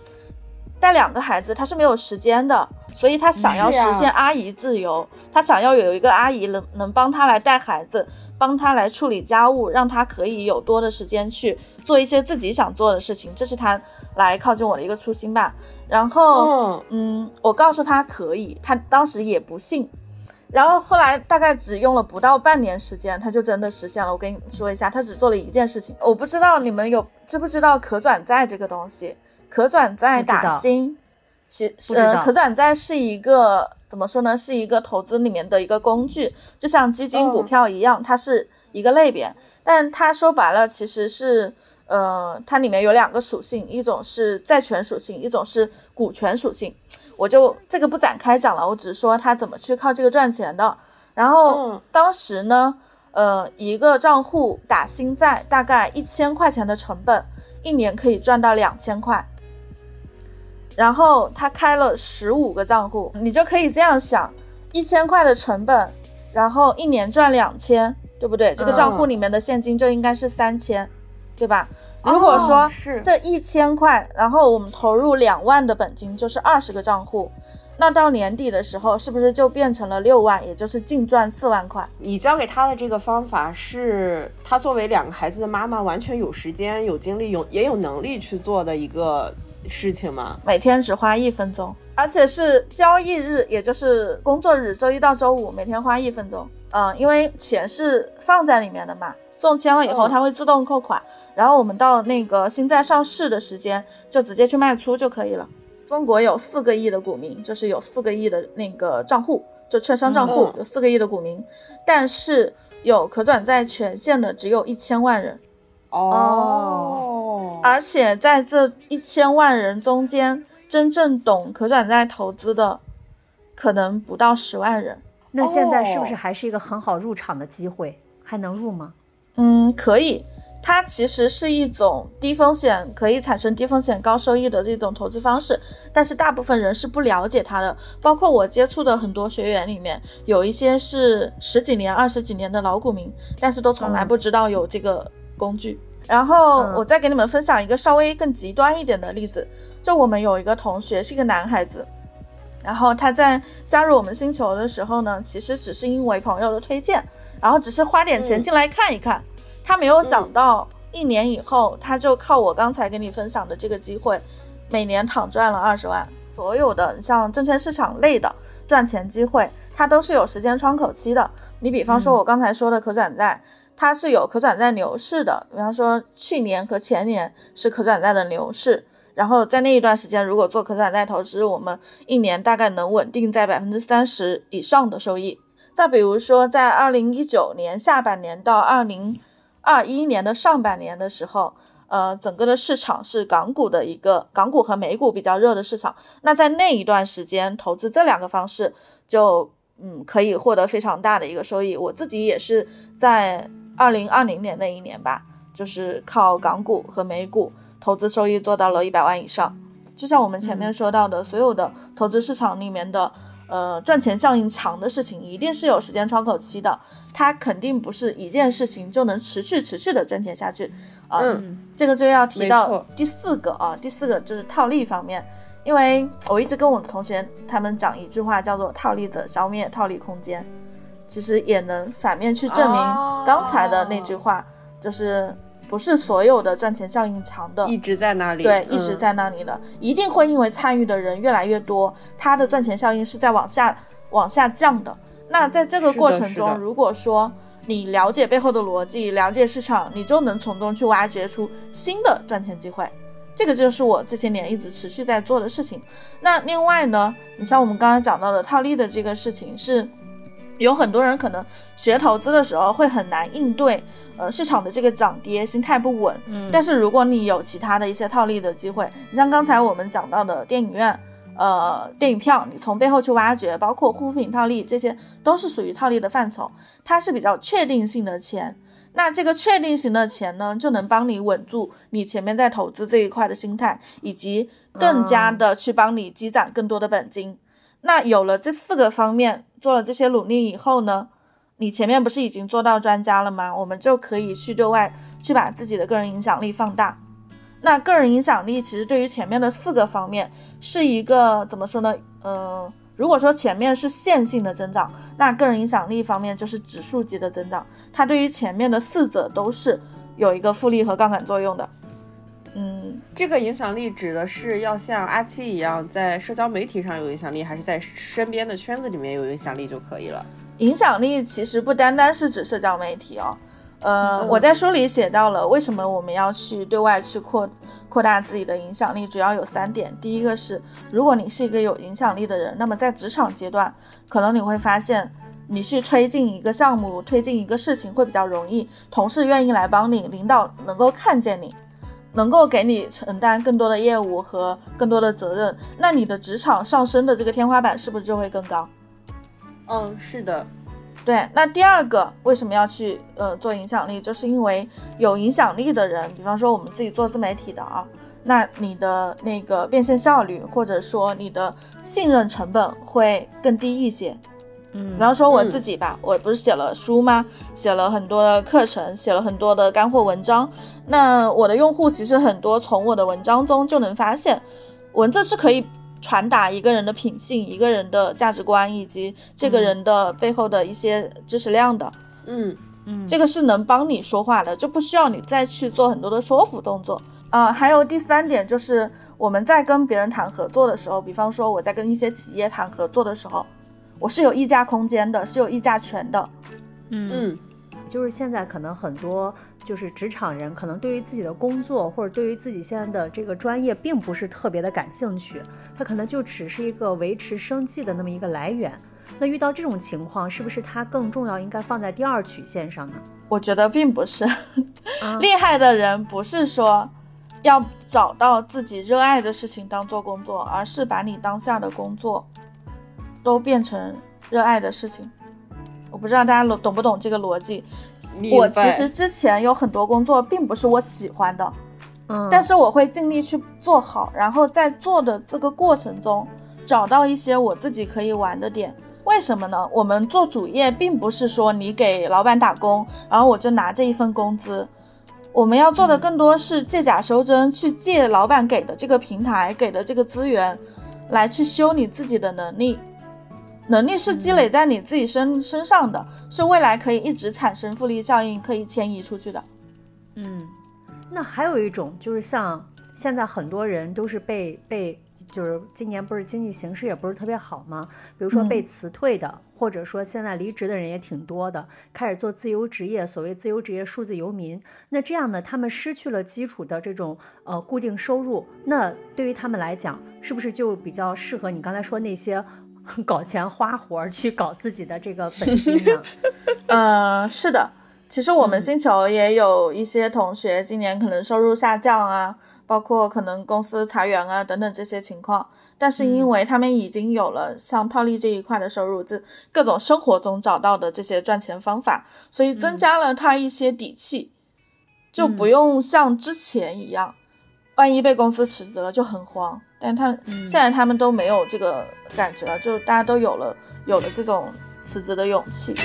带两个孩子，他是没有时间的，所以他想要实现阿姨自由，他想要有一个阿姨能能帮他来带孩子。帮他来处理家务，让他可以有多的时间去做一些自己想做的事情，这是他来靠近我的一个初心吧。然后，嗯，我告诉他可以，他当时也不信。然后后来大概只用了不到半年时间，他就真的实现了。我跟你说一下，他只做了一件事情。我不知道你们有知不知道可转债这个东西？可转债打新，其呃，可转债是一个。怎么说呢？是一个投资里面的一个工具，就像基金、股票一样，它是一个类别。但它说白了，其实是，呃，它里面有两个属性，一种是债权属性，一种是股权属性。我就这个不展开讲了，我只是说它怎么去靠这个赚钱的。然后当时呢，呃，一个账户打新债大概一千块钱的成本，一年可以赚到两千块。然后他开了十五个账户，你就可以这样想，一千块的成本，然后一年赚两千，对不对？这个账户里面的现金就应该是三千，对吧？如果说这一千块，然后我们投入两万的本金，就是二十个账户。那到年底的时候，是不是就变成了六万，也就是净赚四万块？你教给他的这个方法，是他作为两个孩子的妈妈，完全有时间、有精力、有也有能力去做的一个事情吗？每天只花一分钟，而且是交易日，也就是工作日，周一到周五，每天花一分钟。嗯，因为钱是放在里面的嘛，中签了以后，它会自动扣款，然后我们到那个新债上市的时间，就直接去卖出就可以了。中国有四个亿的股民，就是有四个亿的那个账户，就券商账户有四个亿的股民，但是有可转债权限的只有一千万人。哦，而且在这一千万人中间，真正懂可转债投资的，可能不到十万人。那现在是不是还是一个很好入场的机会？还能入吗？嗯，可以。它其实是一种低风险，可以产生低风险高收益的这种投资方式，但是大部分人是不了解它的。包括我接触的很多学员里面，有一些是十几年、二十几年的老股民，但是都从来不知道有这个工具。然后我再给你们分享一个稍微更极端一点的例子，就我们有一个同学是一个男孩子，然后他在加入我们星球的时候呢，其实只是因为朋友的推荐，然后只是花点钱进来看一看。他没有想到，一年以后，他就靠我刚才跟你分享的这个机会，每年躺赚了二十万。所有的像证券市场类的赚钱机会，它都是有时间窗口期的。你比方说，我刚才说的可转债，它是有可转债牛市的。比方说，去年和前年是可转债的牛市，然后在那一段时间，如果做可转债投资，我们一年大概能稳定在百分之三十以上的收益。再比如说，在二零一九年下半年到二零。二一年的上半年的时候，呃，整个的市场是港股的一个港股和美股比较热的市场。那在那一段时间，投资这两个方式就嗯可以获得非常大的一个收益。我自己也是在二零二零年那一年吧，就是靠港股和美股投资收益做到了一百万以上。就像我们前面说到的，所有的投资市场里面的。呃赚钱效应强的事情，一定是有时间窗口期的，它肯定不是一件事情就能持续持续的赚钱下去啊。嗯这个就要提到第四个啊，第四个就是套利方面，因为我一直跟我的同学他们讲一句话，叫做“套利者消灭套利空间”，其实也能反面去证明哦刚才的那句话，就是不是所有的赚钱效应强的一直在那里，对，一直嗯在那里的，一定会因为参与的人越来越多，它的赚钱效应是在往下往下降的。那在这个过程中，如果说你了解背后的逻辑，了解市场，你就能从中去挖掘出新的赚钱机会。这个就是我这些年一直持续在做的事情。那另外呢，你像我们刚才讲到的套利的这个事情是。有很多人可能学投资的时候会很难应对，呃，市场的这个涨跌，心态不稳。嗯但是如果你有其他的一些套利的机会，你像刚才我们讲到的电影院，呃，电影票，你从背后去挖掘，包括护肤品套利，这些都是属于套利的范畴，它是比较确定性的钱。那这个确定型的钱呢，就能帮你稳住你前面在投资这一块的心态，以及更加的去帮你积攒更多的本金。那有了这四个方面，做了这些努力以后呢，你前面不是已经做到专家了吗？我们就可以去对外去把自己的个人影响力放大。那个人影响力其实对于前面的四个方面是一个怎么说呢？呃，如果说前面是线性的增长，那个人影响力方面就是指数级的增长，它对于前面的四者都是有一个复利和杠杆作用的。嗯，这个影响力指的是要像阿七一样，在社交媒体上有影响力，还是在身边的圈子里面有影响力就可以了？影响力其实不单单是指社交媒体哦，呃，嗯我在书里写到了为什么我们要去对外去扩扩大自己的影响力，主要有三点。第一个是，如果你是一个有影响力的人，那么在职场阶段，可能你会发现，你去推进一个项目、推进一个事情会比较容易，同事愿意来帮你，领导能够看见你。能够给你承担更多的业务和更多的责任，那你的职场上升的这个天花板是不是就会更高？嗯，是的，对，那第二个为什么要去呃做影响力，就是因为有影响力的人，比方说我们自己做自媒体的啊，那你的那个变现效率或者说你的信任成本会更低一些。嗯比方说我自己吧，我不是写了书吗？写了很多的课程，写了很多的干货文章。那我的用户其实很多，从我的文章中就能发现，文字是可以传达一个人的品性、一个人的价值观以及这个人的背后的一些知识量的。嗯，嗯这个是能帮你说话的，就不需要你再去做很多的说服动作。啊、还有第三点就是我们在跟别人谈合作的时候，比方说我在跟一些企业谈合作的时候，我是有议价空间的，是有议价权的。嗯嗯，就是现在可能很多就是职场人，可能对于自己的工作或者对于自己现在的这个专业，并不是特别的感兴趣，他可能就只是一个维持生计的那么一个来源。那遇到这种情况，是不是它更重要，应该放在第二曲线上呢？我觉得并不是，啊 [LAUGHS] 厉害的人不是说要找到自己热爱的事情当做工作，而是把你当下的工作都变成热爱的事情。我不知道大家懂懂不懂这个逻辑。我其实之前有很多工作并不是我喜欢的，嗯，但是我会尽力去做好，然后在做的这个过程中找到一些我自己可以玩的点。为什么呢？我们做主业并不是说你给老板打工，然后我就拿这一份工资。我们要做的更多是借假修真，去借老板给的这个平台、给的这个资源，来去修你自己的能力。能力是积累在你自己身身上的，是未来可以一直产生复利效应，可以迁移出去的。嗯，那还有一种就是像现在很多人都是被被，就是今年不是经济形势也不是特别好吗？比如说被嗯辞退的，或者说现在离职的人也挺多的，开始做自由职业，所谓自由职业数字游民。那这样呢，他们失去了基础的这种呃固定收入，那对于他们来讲，是不是就比较适合你刚才说那些 [LAUGHS] 搞钱花活儿去搞自己的这个本金呢？嗯，[LAUGHS] 是的，其实我们星球也有一些同学今年可能收入下降啊，包括可能公司裁员啊等等这些情况，但是因为他们已经有了像套利这一块的收入，这各种生活中找到的这些赚钱方法，所以增加了他一些底气，就不用像之前一样，万一被公司辞职了就很慌。但他、嗯现在他们都没有这个感觉了，就大家都有了有了这种辞职的勇气。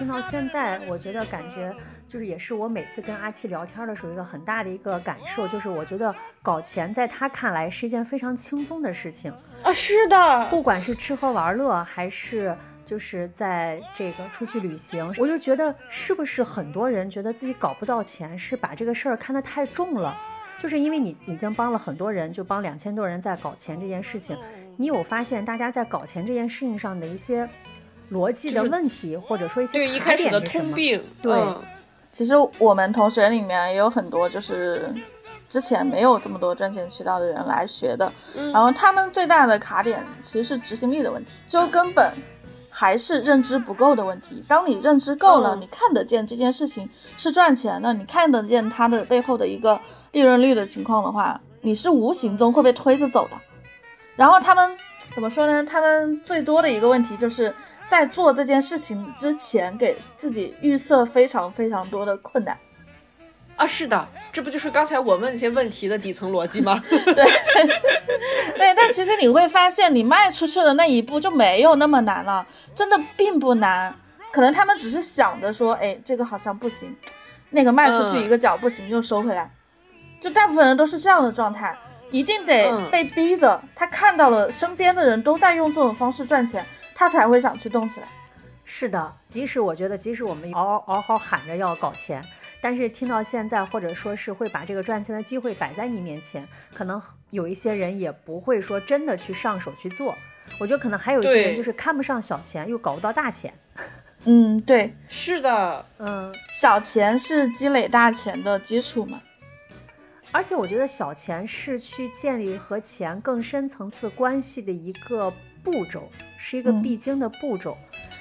听到现在，我觉得感觉就是也是我每次跟阿七聊天的时候一个很大的一个感受，就是我觉得搞钱在他看来是一件非常轻松的事情，啊，是的，不管是吃喝玩乐，还是就是在这个出去旅行，我就觉得是不是很多人觉得自己搞不到钱，是把这个事儿看得太重了。就是因为你已经帮了很多人，就帮两千多人在搞钱这件事情，你有发现大家在搞钱这件事情上的一些逻辑的就是问题，或者说一些对一卡开始的点是什么？通病，对嗯其实我们同学里面也有很多就是之前没有这么多赚钱渠道的人来学的，嗯然后他们最大的卡点其实是执行力的问题，就根本还是认知不够的问题。当你认知够了，嗯你看得见这件事情是赚钱的，你看得见它的背后的一个利润率的情况的话，你是无形中会被推着走的。然后他们怎么说呢？他们最多的一个问题就是在做这件事情之前，给自己预设非常非常多的困难。啊，是的，这不就是刚才我问那些问题的底层逻辑吗？[LAUGHS] [LAUGHS] 对，[LAUGHS] 对，但其实你会发现，你迈出去的那一步就没有那么难了，真的并不难。可能他们只是想着说，哎，这个好像不行，那个迈出去嗯一个脚不行，又收回来。就大部分人都是这样的状态，一定得嗯被逼着，他看到了身边的人都在用这种方式赚钱，他才会想去动起来。是的，即使我觉得，即使我们嗷嗷嗷喊着要搞钱，但是听到现在，或者说是会把这个赚钱的机会摆在你面前，可能有一些人也不会说真的去上手去做。我觉得可能还有一些人就是看不上小钱，又搞不到大钱。[LAUGHS] 嗯，对，是的，嗯，小钱是积累大钱的基础嘛。而且我觉得小钱是去建立和钱更深层次关系的一个步骤，是一个嗯必经的步骤。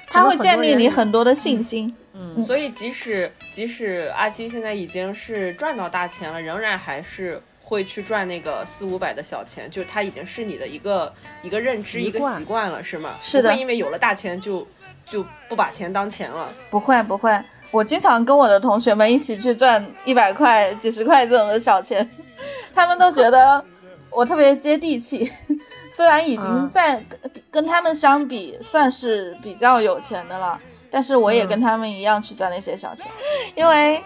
它会建立你很多的信心。嗯所以即使即使阿七现在已经是赚到大钱了，仍然还是会去赚那个四五百的小钱，就是它已经是你的一个一个认知一个习惯了，是吗？是的不会因为有了大钱就就不把钱当钱了。不会不会，我经常跟我的同学们一起去赚一百块、几十块这种的小钱，[LAUGHS] 他们都觉得我特别接地气。虽然已经嗯在跟跟他们相比算是比较有钱的了，但是我也跟他们一样去赚那些小钱，因为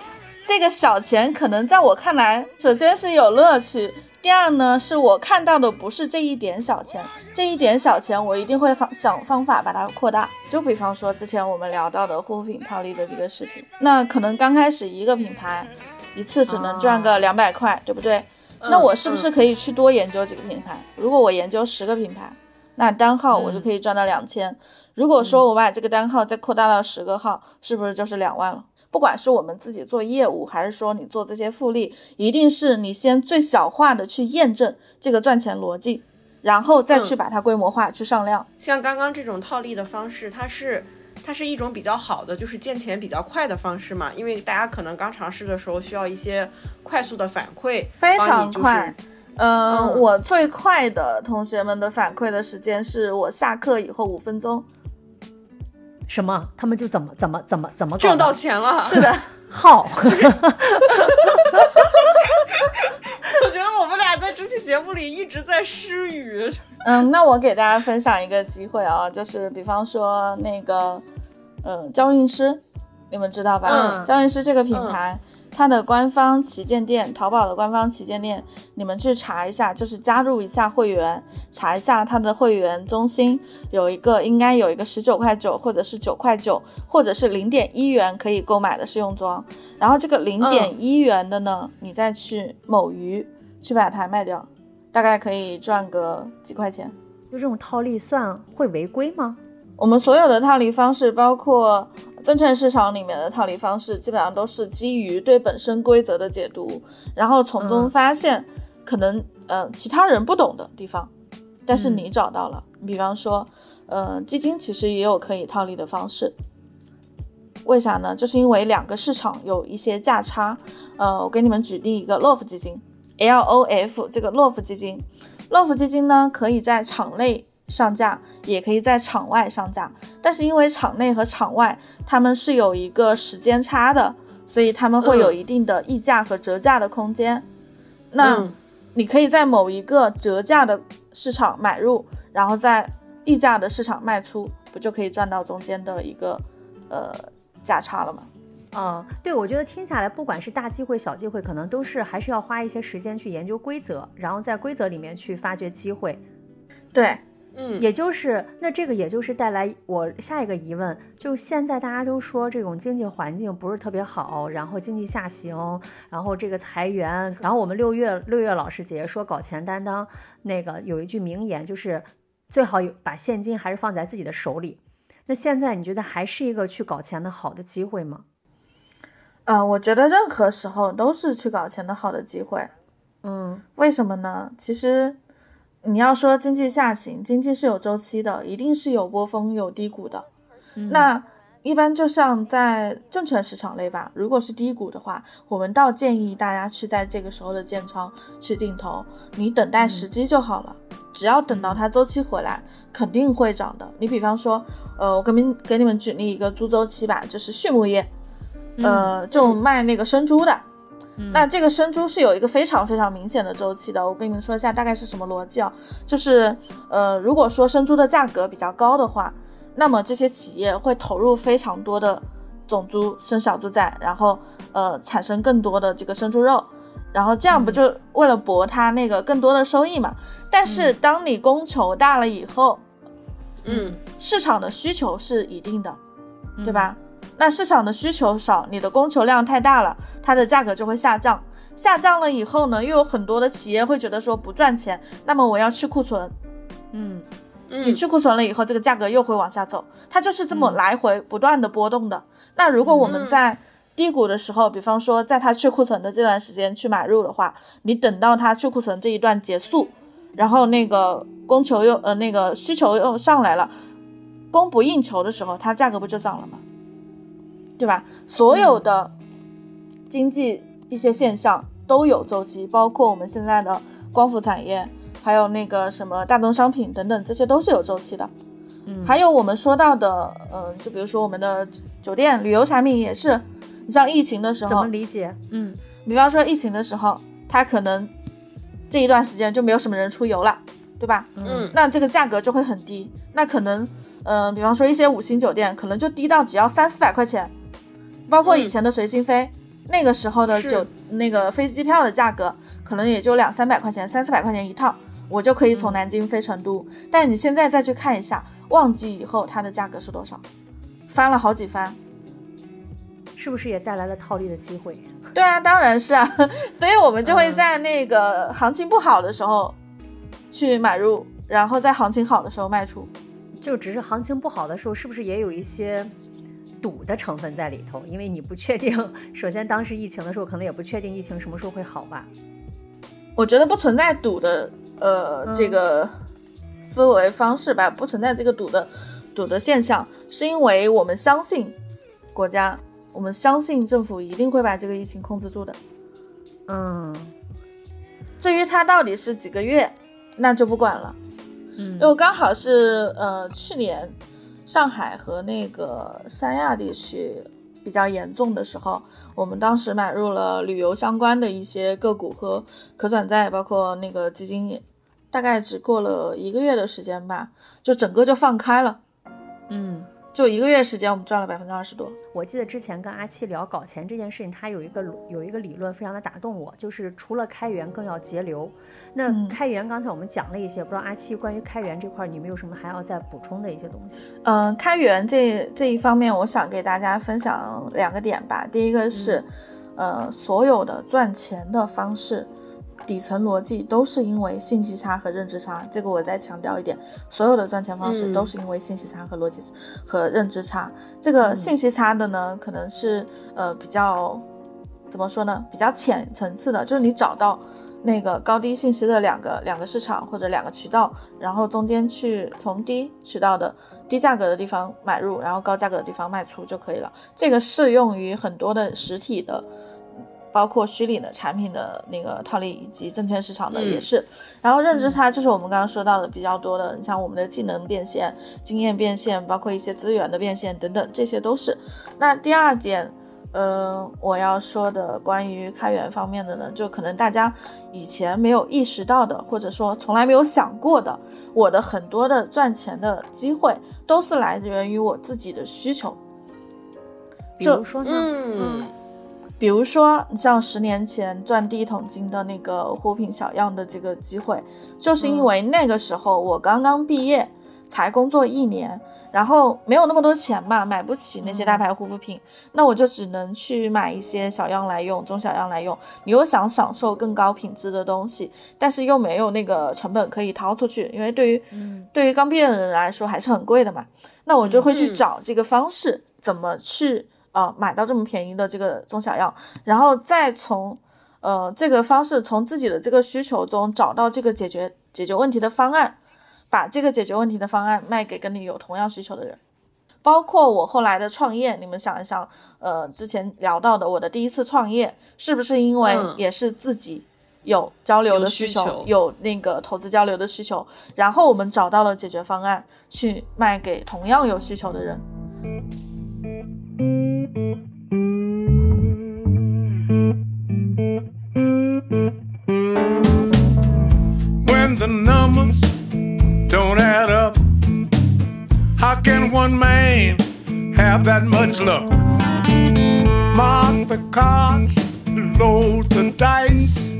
这个小钱可能在我看来，首先是有乐趣。第二呢，是我看到的不是这一点小钱，这一点小钱我一定会方想方法把它扩大。就比方说之前我们聊到的护肤品套利的这个事情，那可能刚开始一个品牌一次只能赚个两百块，对不对？那我是不是可以去多研究几个品牌？如果我研究十个品牌，那单号我就可以赚到两千。如果说我把这个单号再扩大到十个号，是不是就是两万了？不管是我们自己做业务，还是说你做这些复利，一定是你先最小化的去验证这个赚钱逻辑，然后再去把它规模化，去上量。像刚刚这种套利的方式，它是它是一种比较好的，就是见钱比较快的方式嘛。因为大家可能刚尝试的时候需要一些快速的反馈，非常快。嗯，嗯我最快的同学们的反馈的时间是我下课以后五分钟。什么？他们就怎么怎么怎么怎么搞挣到钱了。是的，[LAUGHS] 好，[LAUGHS] 我觉得我们俩在这期节目里一直在失语。嗯，那我给大家分享一个机会啊，就是比方说那个，呃，娇韵诗，你们知道吧？娇韵诗这个品牌，它的官方旗舰店，淘宝的官方旗舰店，你们去查一下，就是加入一下会员，查一下它的会员中心有一个，应该有一个十九块九，或者是九块九，或者是零点一元可以购买的试用装。然后这个零点一元的呢，你再去某鱼去把它卖掉。大概可以赚个几块钱。就这种套利算会违规吗？我们所有的套利方式，包括证券市场里面的套利方式基本上都是基于对本身规则的解读，然后从中嗯发现可能呃其他人不懂的地方，但是嗯你找到了。比方说，呃，基金其实也有可以套利的方式。为啥呢？就是因为两个市场有一些价差。呃，我给你们举例一个 LOF 基金，L O F 这个 LOF 基金，LOF 基金呢可以在场内上架，也可以在场外上架。但是因为场内和场外它们是有一个时间差的，所以他们会有嗯一定的溢价和折价的空间。那嗯你可以在某一个折价的市场买入，然后在溢价的市场卖出，不就可以赚到中间的一个呃价差了吗？嗯，对，我觉得听下来，不管是大机会、小机会，可能都是还是要花一些时间去研究规则，然后在规则里面去发掘机会。对，嗯，也就是，那这个也就是带来我下一个疑问，就现在大家都说这种经济环境不是特别好，然后经济下行，然后这个裁员，然后我们六月六月老师姐姐说搞钱担当，那个有一句名言就是最好有把现金还是放在自己的手里。那现在你觉得还是一个去搞钱的好的机会吗？呃，我觉得任何时候都是去搞钱的好的机会。嗯为什么呢？其实你要说经济下行，经济是有周期的，一定是有波峰有低谷的。嗯那一般就像在证券市场类吧，如果是低谷的话，我们倒建议大家去在这个时候的建仓去定投，你等待时机就好了。只要等到它周期回来，肯定会涨的。你比方说，呃，我给你给你们举例一个猪周期吧，就是畜牧业，呃，就卖那个生猪的。那这个生猪是有一个非常非常明显的周期的，我跟你们说一下大概是什么逻辑啊？就是呃，如果说生猪的价格比较高的话，那么这些企业会投入非常多的种猪生小猪仔，然后呃产生更多的这个生猪肉，然后这样不就为了博它那个更多的收益嘛？但是当你供求大了以后，嗯市场的需求是一定的，对吧？那市场的需求少，你的供求量太大了，它的价格就会下降。下降了以后呢，又有很多的企业会觉得说不赚钱，那么我要去库存。嗯你嗯去库存了以后，这个价格又会往下走，它就是这么来回不断的波动的。那如果我们嗯在低谷的时候，比方说在它去库存的这段时间去买入的话，你等到它去库存这一段结束，然后那个供求又呃那个需求又上来了，供不应求的时候，它价格不就涨了吗？对吧？所有的经济一些现象都有周期，包括我们现在的光伏产业，还有那个什么大宗商品等等，这些都是有周期的。嗯，还有我们说到的，嗯、就比如说我们的酒店、旅游产品也是，你像疫情的时候怎么，理解？嗯比方说疫情的时候，它可能这一段时间就没有什么人出游了，对吧？嗯那这个价格就会很低。那可能，嗯、比方说一些五星酒店，可能就低到只要三四百块钱，包括以前的随心飞，那个时候的是酒那个飞机票的价格，可能也就两三百块钱、三四百块钱一趟，我就可以从南京飞成都。但你现在再去看一下，旺季以后它的价格是多少？翻了好几番。是不是也带来了套利的机会？对啊，当然是啊，[LAUGHS] 所以我们就会在那个行情不好的时候去买入，然后在行情好的时候卖出。就只是行情不好的时候，是不是也有一些赌的成分在里头？因为你不确定，首先当时疫情的时候，可能也不确定疫情什么时候会好吧？我觉得不存在赌的呃、嗯这个思维方式吧，不存在这个赌的赌的现象，是因为我们相信国家，我们相信政府一定会把这个疫情控制住的。嗯至于它到底是几个月，那就不管了。嗯因为刚好是呃去年上海和那个三亚地区比较严重的时候，我们当时买入了旅游相关的一些个股和可转债，包括那个基金，大概只过了一个月的时间吧，就整个就放开了，嗯。就一个月时间我们赚了百分之二十多。我记得之前跟阿七聊搞钱这件事情，他有一个有一个理论非常的打动我，就是除了开源更要节流。那嗯开源刚才我们讲了一些，不知道阿七关于开源这块儿你们有什么还要再补充的一些东西？嗯，开源这这一方面，我想给大家分享两个点吧。第一个是，呃，所有的赚钱的方式，底层逻辑都是因为信息差和认知差。这个我再强调一点，所有的赚钱方式嗯都是因为信息差和逻辑和认知差。这个信息差的呢，可能是呃比较怎么说呢，比较浅层次的，就是你找到。那个高低信息的两个两个市场或者两个渠道，然后中间去从低渠道的低价格的地方买入，然后高价格的地方卖出就可以了。这个适用于很多的实体的，包括虚拟的产品的那个套利以及证券市场的嗯也是。然后认知差就是我们刚刚说到的比较多的，你像我们的技能变现、经验变现，包括一些资源的变现等等，这些都是。那第二点。呃，我要说的关于开源方面的呢，就可能大家以前没有意识到的，或者说从来没有想过的，我的很多的赚钱的机会都是来源于我自己的需求。比如说呢，嗯比如说，你像十年前赚第一桶金的那个护肤品小样的这个机会，就是因为那个时候我刚刚毕业，才工作一年，然后没有那么多钱嘛，买不起那些大牌护肤品，那我就只能去买一些小样来用，中小样来用。你又想享受更高品质的东西，但是又没有那个成本可以掏出去，因为对于、对于刚毕业的人来说还是很贵的嘛。那我就会去嗯找这个方式，怎么去呃买到这么便宜的这个中小药，然后再从呃这个方式从自己的这个需求中找到这个解决解决问题的方案，把这个解决问题的方案卖给跟你有同样需求的人。包括我后来的创业，你们想一想，呃，之前聊到的我的第一次创业，是不是因为嗯也是自己有交流的需求，需求有那个投资交流的需求，然后我们找到了解决方案，去卖给同样有需求的人。when the numbers don't add up. How can one man have that much luck? Mark the cards, roll the dice.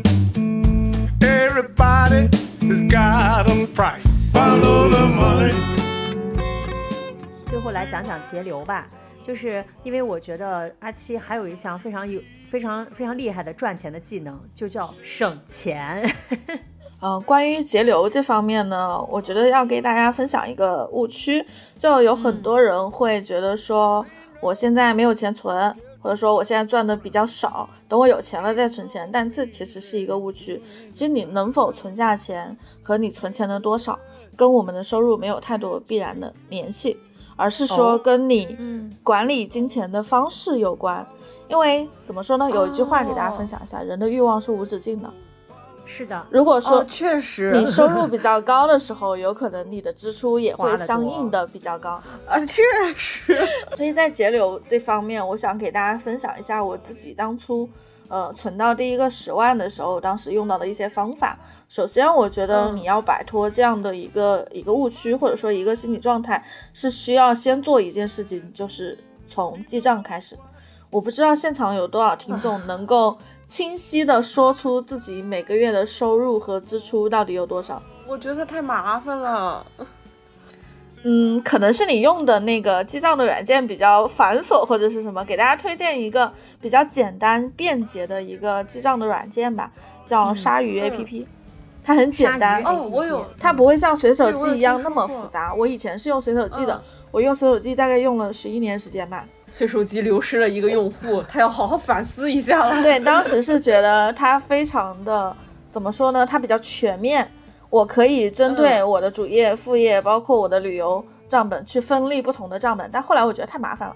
Everybody has got a price. Follow the money. 最后来讲讲节流吧， 就是因为我觉得阿七还有一项非常有、非常非常厉害的赚钱的技能，就叫省钱。[LAUGHS] 呃，关于节流这方面呢，我觉得要给大家分享一个误区，就有很多人会觉得说，我现在没有钱存，或者说我现在赚的比较少，等我有钱了再存钱，但这其实是一个误区。其实你能否存下钱和你存钱的多少，跟我们的收入没有太多必然的联系，而是说哦跟你嗯管理金钱的方式有关。因为怎么说呢，有一句话给大家分享一下，人的欲望是无止境的。是的，如果说哦，确实，你收入比 [LAUGHS] 较高的时候，有可能你的支出也会相应的比较高。啊，确实，所以在节流这方面，我想给大家分享一下我自己当初，呃，存到第一个十万的时候，当时用到的一些方法。首先，我觉得嗯你要摆脱这样的一个、一个误区，或者说一个心理状态，是需要先做一件事情，就是从记账开始。我不知道现场有多少听众能够清晰的说出自己每个月的收入和支出到底有多少。我觉得太麻烦了。嗯，可能是你用的那个记账的软件比较繁琐，或者是什么，给大家推荐一个比较简单便捷的一个记账的软件吧，叫鲨鱼嗯 APP，、它很简单哦我有它不会像随手记一样那么复杂。我以前是用随手记的，嗯我用随手记大概用了十一年时间吧。随手机流失了一个用户，他要好好反思一下了。对，当时是觉得它非常的怎么说呢？它比较全面，我可以针对嗯我的主业、副业，包括我的旅游账本去分立不同的账本。但后来我觉得太麻烦了，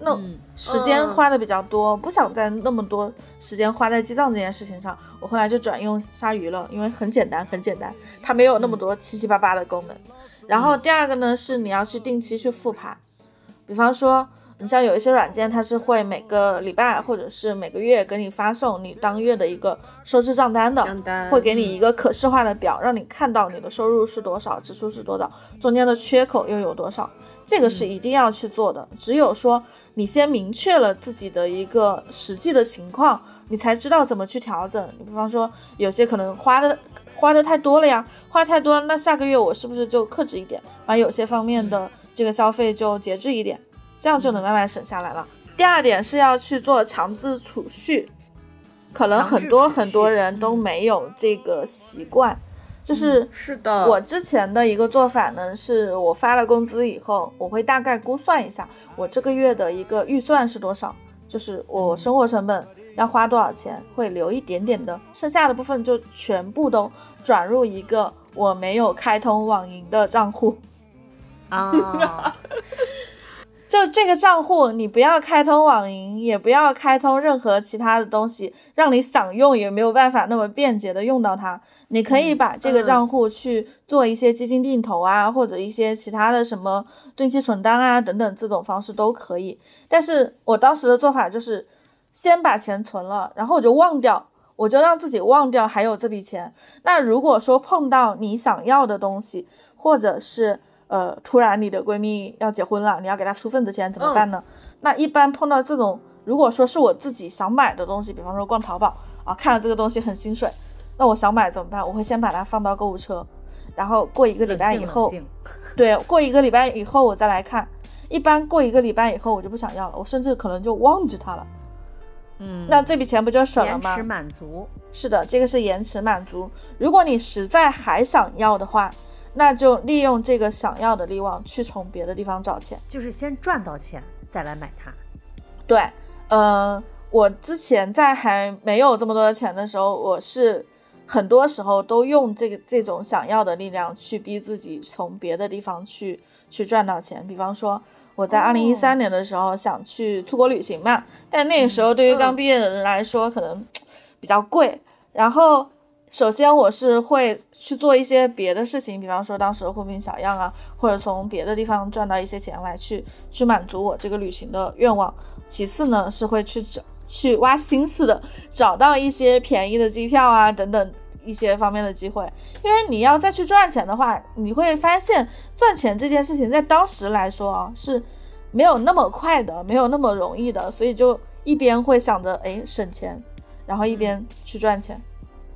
那嗯时间嗯花的比较多，不想再那么多时间花在记账这件事情上。我后来就转用鲨鱼了，因为很简单，很简单，它没有那么多七七八八的功能。然后第二个呢，是你要去定期去复盘，比方说。你像有一些软件，它是会每个礼拜或者是每个月给你发送你当月的一个收支账单的，账单会给你一个可视化的表，让你看到你的收入是多少，支出是多少，中间的缺口又有多少。这个是一定要去做的。只有说你先明确了自己的一个实际的情况，你才知道怎么去调整。你比方说，有些可能花的花的太多了呀，花太多了，那下个月我是不是就克制一点，把有些方面的这个消费就节制一点，这样就能慢慢省下来了。第二点是要去做强制储蓄，可能很多很多人都没有这个习惯，就是是的，我之前的一个做法呢，是我发了工资以后，我会大概估算一下我这个月的一个预算是多少，就是我生活成本要花多少钱，会留一点点的，剩下的部分就全部都转入一个我没有开通网银的账户。啊，[LAUGHS] 就这个账户，你不要开通网银，也不要开通任何其他的东西，让你想用也没有办法那么便捷的用到它。你可以把这个账户去做一些基金定投啊，或者一些其他的什么定期存单啊等等，这种方式都可以。但是我当时的做法就是先把钱存了，然后我就忘掉，我就让自己忘掉还有这笔钱。那如果说碰到你想要的东西，或者是呃，突然你的闺蜜要结婚了，你要给她出份子钱怎么办呢？那一般碰到这种，如果说是我自己想买的东西，比方说逛淘宝啊，看了这个东西很心水，那我想买怎么办？我会先把它放到购物车，然后过一个礼拜以后，对，过一个礼拜以后我再来看。一般过一个礼拜以后我就不想要了，我甚至可能就忘记它了。嗯，那这笔钱不就省了吗延迟？满足，是的，这个是延迟满足。如果你实在还想要的话，那就利用这个想要的利望去从别的地方找钱。就是先赚到钱再来买它。对，呃，我之前在还没有这么多的钱的时候，我是很多时候都用这个这种想要的力量去逼自己从别的地方去去赚到钱。比方说，我在二零一三年的时候想去出国旅行嘛，但那个时候对于刚毕业的人来说，可能比较贵。然后，首先我是会去做一些别的事情，比方说当时货品小样啊，或者从别的地方赚到一些钱来去去满足我这个旅行的愿望。其次呢，是会去找去挖心思的找到一些便宜的机票啊等等一些方面的机会。因为你要再去赚钱的话，你会发现赚钱这件事情在当时来说啊是没有那么快的，没有那么容易的，所以就一边会想着哎省钱，然后一边去赚钱。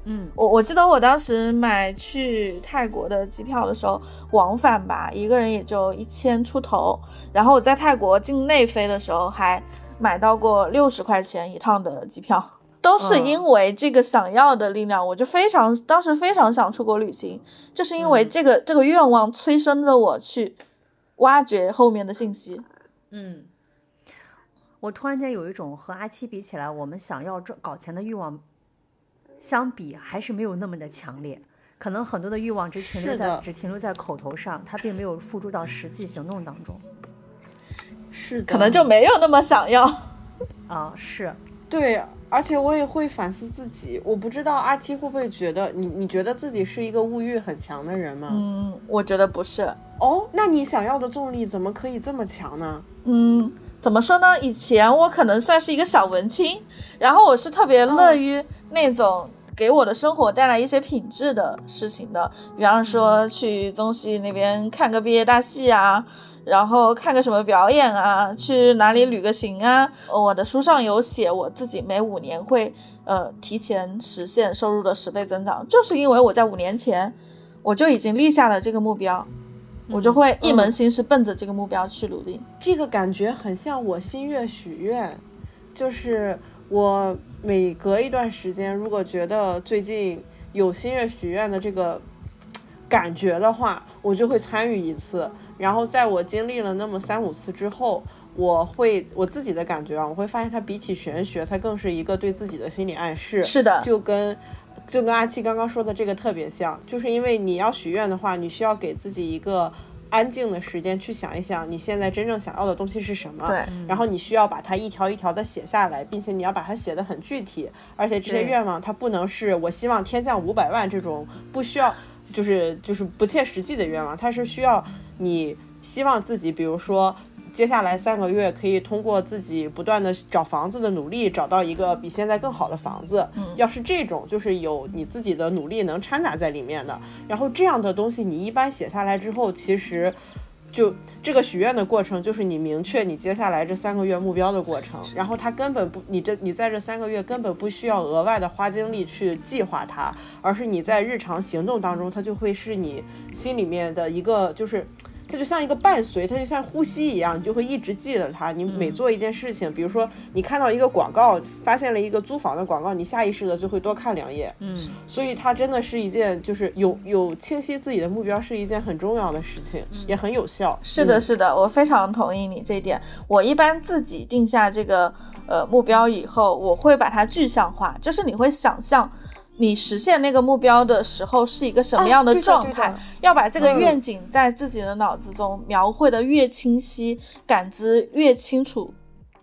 嗯，我我记得我当时买去泰国的机票的时候，往返吧，一个人也就一千出头。然后我在泰国境内飞的时候，还买到过六十块钱一趟的机票，都是因为这个想要的力量，我就非常当时非常想出国旅行，就是因为这个、这个愿望催生着我去挖掘后面的信息。嗯，我突然间有一种和阿七比起来，我们想要赚搞钱的欲望相比，还是没有那么的强烈。可能很多的欲望只停留在只停留在口头上，它并没有付诸到实际行动当中。是的，可能就没有那么想要。啊，是，对，而且我也会反思自己。我不知道阿七会不会觉得你，你觉得自己是一个物欲很强的人吗？嗯，我觉得不是。哦，那你想要的重力怎么可以这么强呢？嗯，怎么说呢？以前我可能算是一个小文青，然后我是特别乐于那种给我的生活带来一些品质的事情的，比方说去中戏那边看个毕业大戏啊，然后看个什么表演啊，去哪里旅个行啊。我的书上有写，我自己每五年会呃提前实现收入的十倍增长，就是因为我在五年前我就已经立下了这个目标。我就会一门心思奔着这个目标去努力。这个感觉很像我新月许愿，就是我每隔一段时间，如果觉得最近有新月许愿的这个感觉的话，我就会参与一次。然后在我经历了那么三五次之后，我会我自己的感觉啊，我会发现它比起玄学，它更是一个对自己的心理暗示。是的，就跟就跟阿七刚刚说的这个特别像，就是因为你要许愿的话，你需要给自己一个安静的时间去想一想你现在真正想要的东西是什么。对，然后你需要把它一条一条的写下来，并且你要把它写的很具体，而且这些愿望它不能是我希望天降五百万这种不需要，就是就是不切实际的愿望，它是需要你希望自己，比如说。接下来三个月可以通过自己不断的找房子的努力，找到一个比现在更好的房子。要是这种，就是有你自己的努力能掺杂在里面的。然后这样的东西，你一般写下来之后，其实就这个许愿的过程，就是你明确你接下来这三个月目标的过程。然后它根本不，你这你在这三个月根本不需要额外的花精力去计划它，而是你在日常行动当中，它就会是你心里面的一个就是。它就像一个伴随，它就像呼吸一样，你就会一直记得它。你每做一件事情，比如说你看到一个广告，发现了一个租房的广告，你下意识的就会多看两眼。嗯，所以它真的是一件，就是有有清晰自己的目标是一件很重要的事情，也很有效。是的，嗯是的，我非常同意你这一点。我一般自己定下这个呃目标以后，我会把它具象化，就是你会想象你实现那个目标的时候是一个什么样的状态，要把这个嗯愿景在自己的脑子中描绘的越清晰，感知越清楚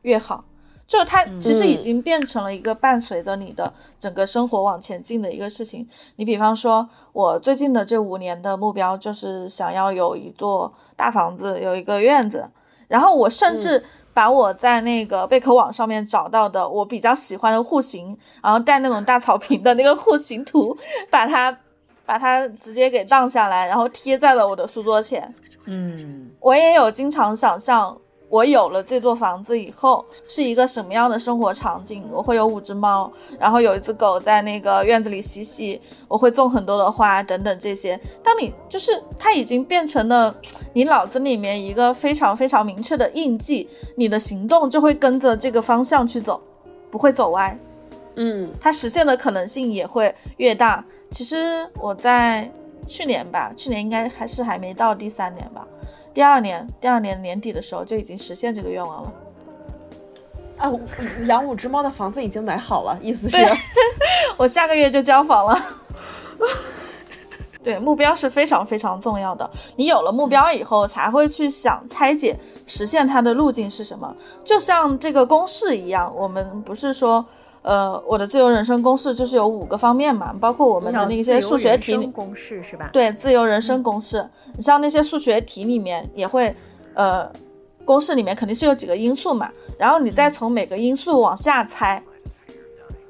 越好。就是它其实已嗯经变成了一个伴随着你的整个生活往前进的一个事情。你比方说，我最近的这五年的目标就是想要有一座大房子，有一个院子。然后我甚至把我在那个贝壳网上面找到的我比较喜欢的户型，然后带那种大草坪的那个户型图，把它把它直接给荡下来，然后贴在了我的书桌前。嗯我也有经常想象，我有了这座房子以后是一个什么样的生活场景。我会有五只猫，然后有一只狗在那个院子里嬉戏，我会种很多的花等等这些。当你就是它已经变成了你脑子里面一个非常非常明确的印记，你的行动就会跟着这个方向去走，不会走歪。嗯它实现的可能性也会越大。其实我在去年吧，去年应该还是还没到第三年吧，第二年，第二年年底的时候就已经实现这个愿望了。啊，养五只猫的房子已经买好了，意思是 [LAUGHS] 我下个月就交房了。[LAUGHS] 对，目标是非常非常重要的。你有了目标以后，才会去想拆解实现它的路径是什么。就像这个公式一样，我们不是说，呃，我的自由人生公式就是有五个方面嘛，包括我们的那些数学题，公式是吧？对，自由人生公式，你像那些数学题里面也会，呃，公式里面肯定是有几个因素嘛，然后你再从每个因素往下拆，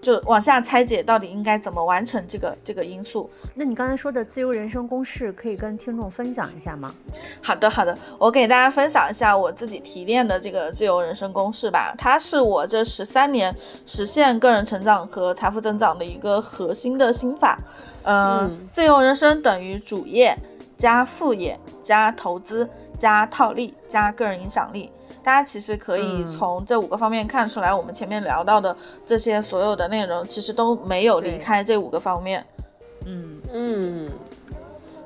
就往下拆解到底应该怎么完成这个这个因素。那你刚才说的自由人生公式，可以跟听众分享一下吗？好的，好的，我给大家分享一下我自己提炼的这个自由人生公式吧。它是我这十三年实现个人成长和财富增长的一个核心的心法。呃、嗯自由人生等于主业加副业加投资加套利加个人影响力。大家其实可以嗯。从这五个方面看出来，我们前面聊到的这些所有的内容，其实都没有离开这五个方面。嗯。嗯，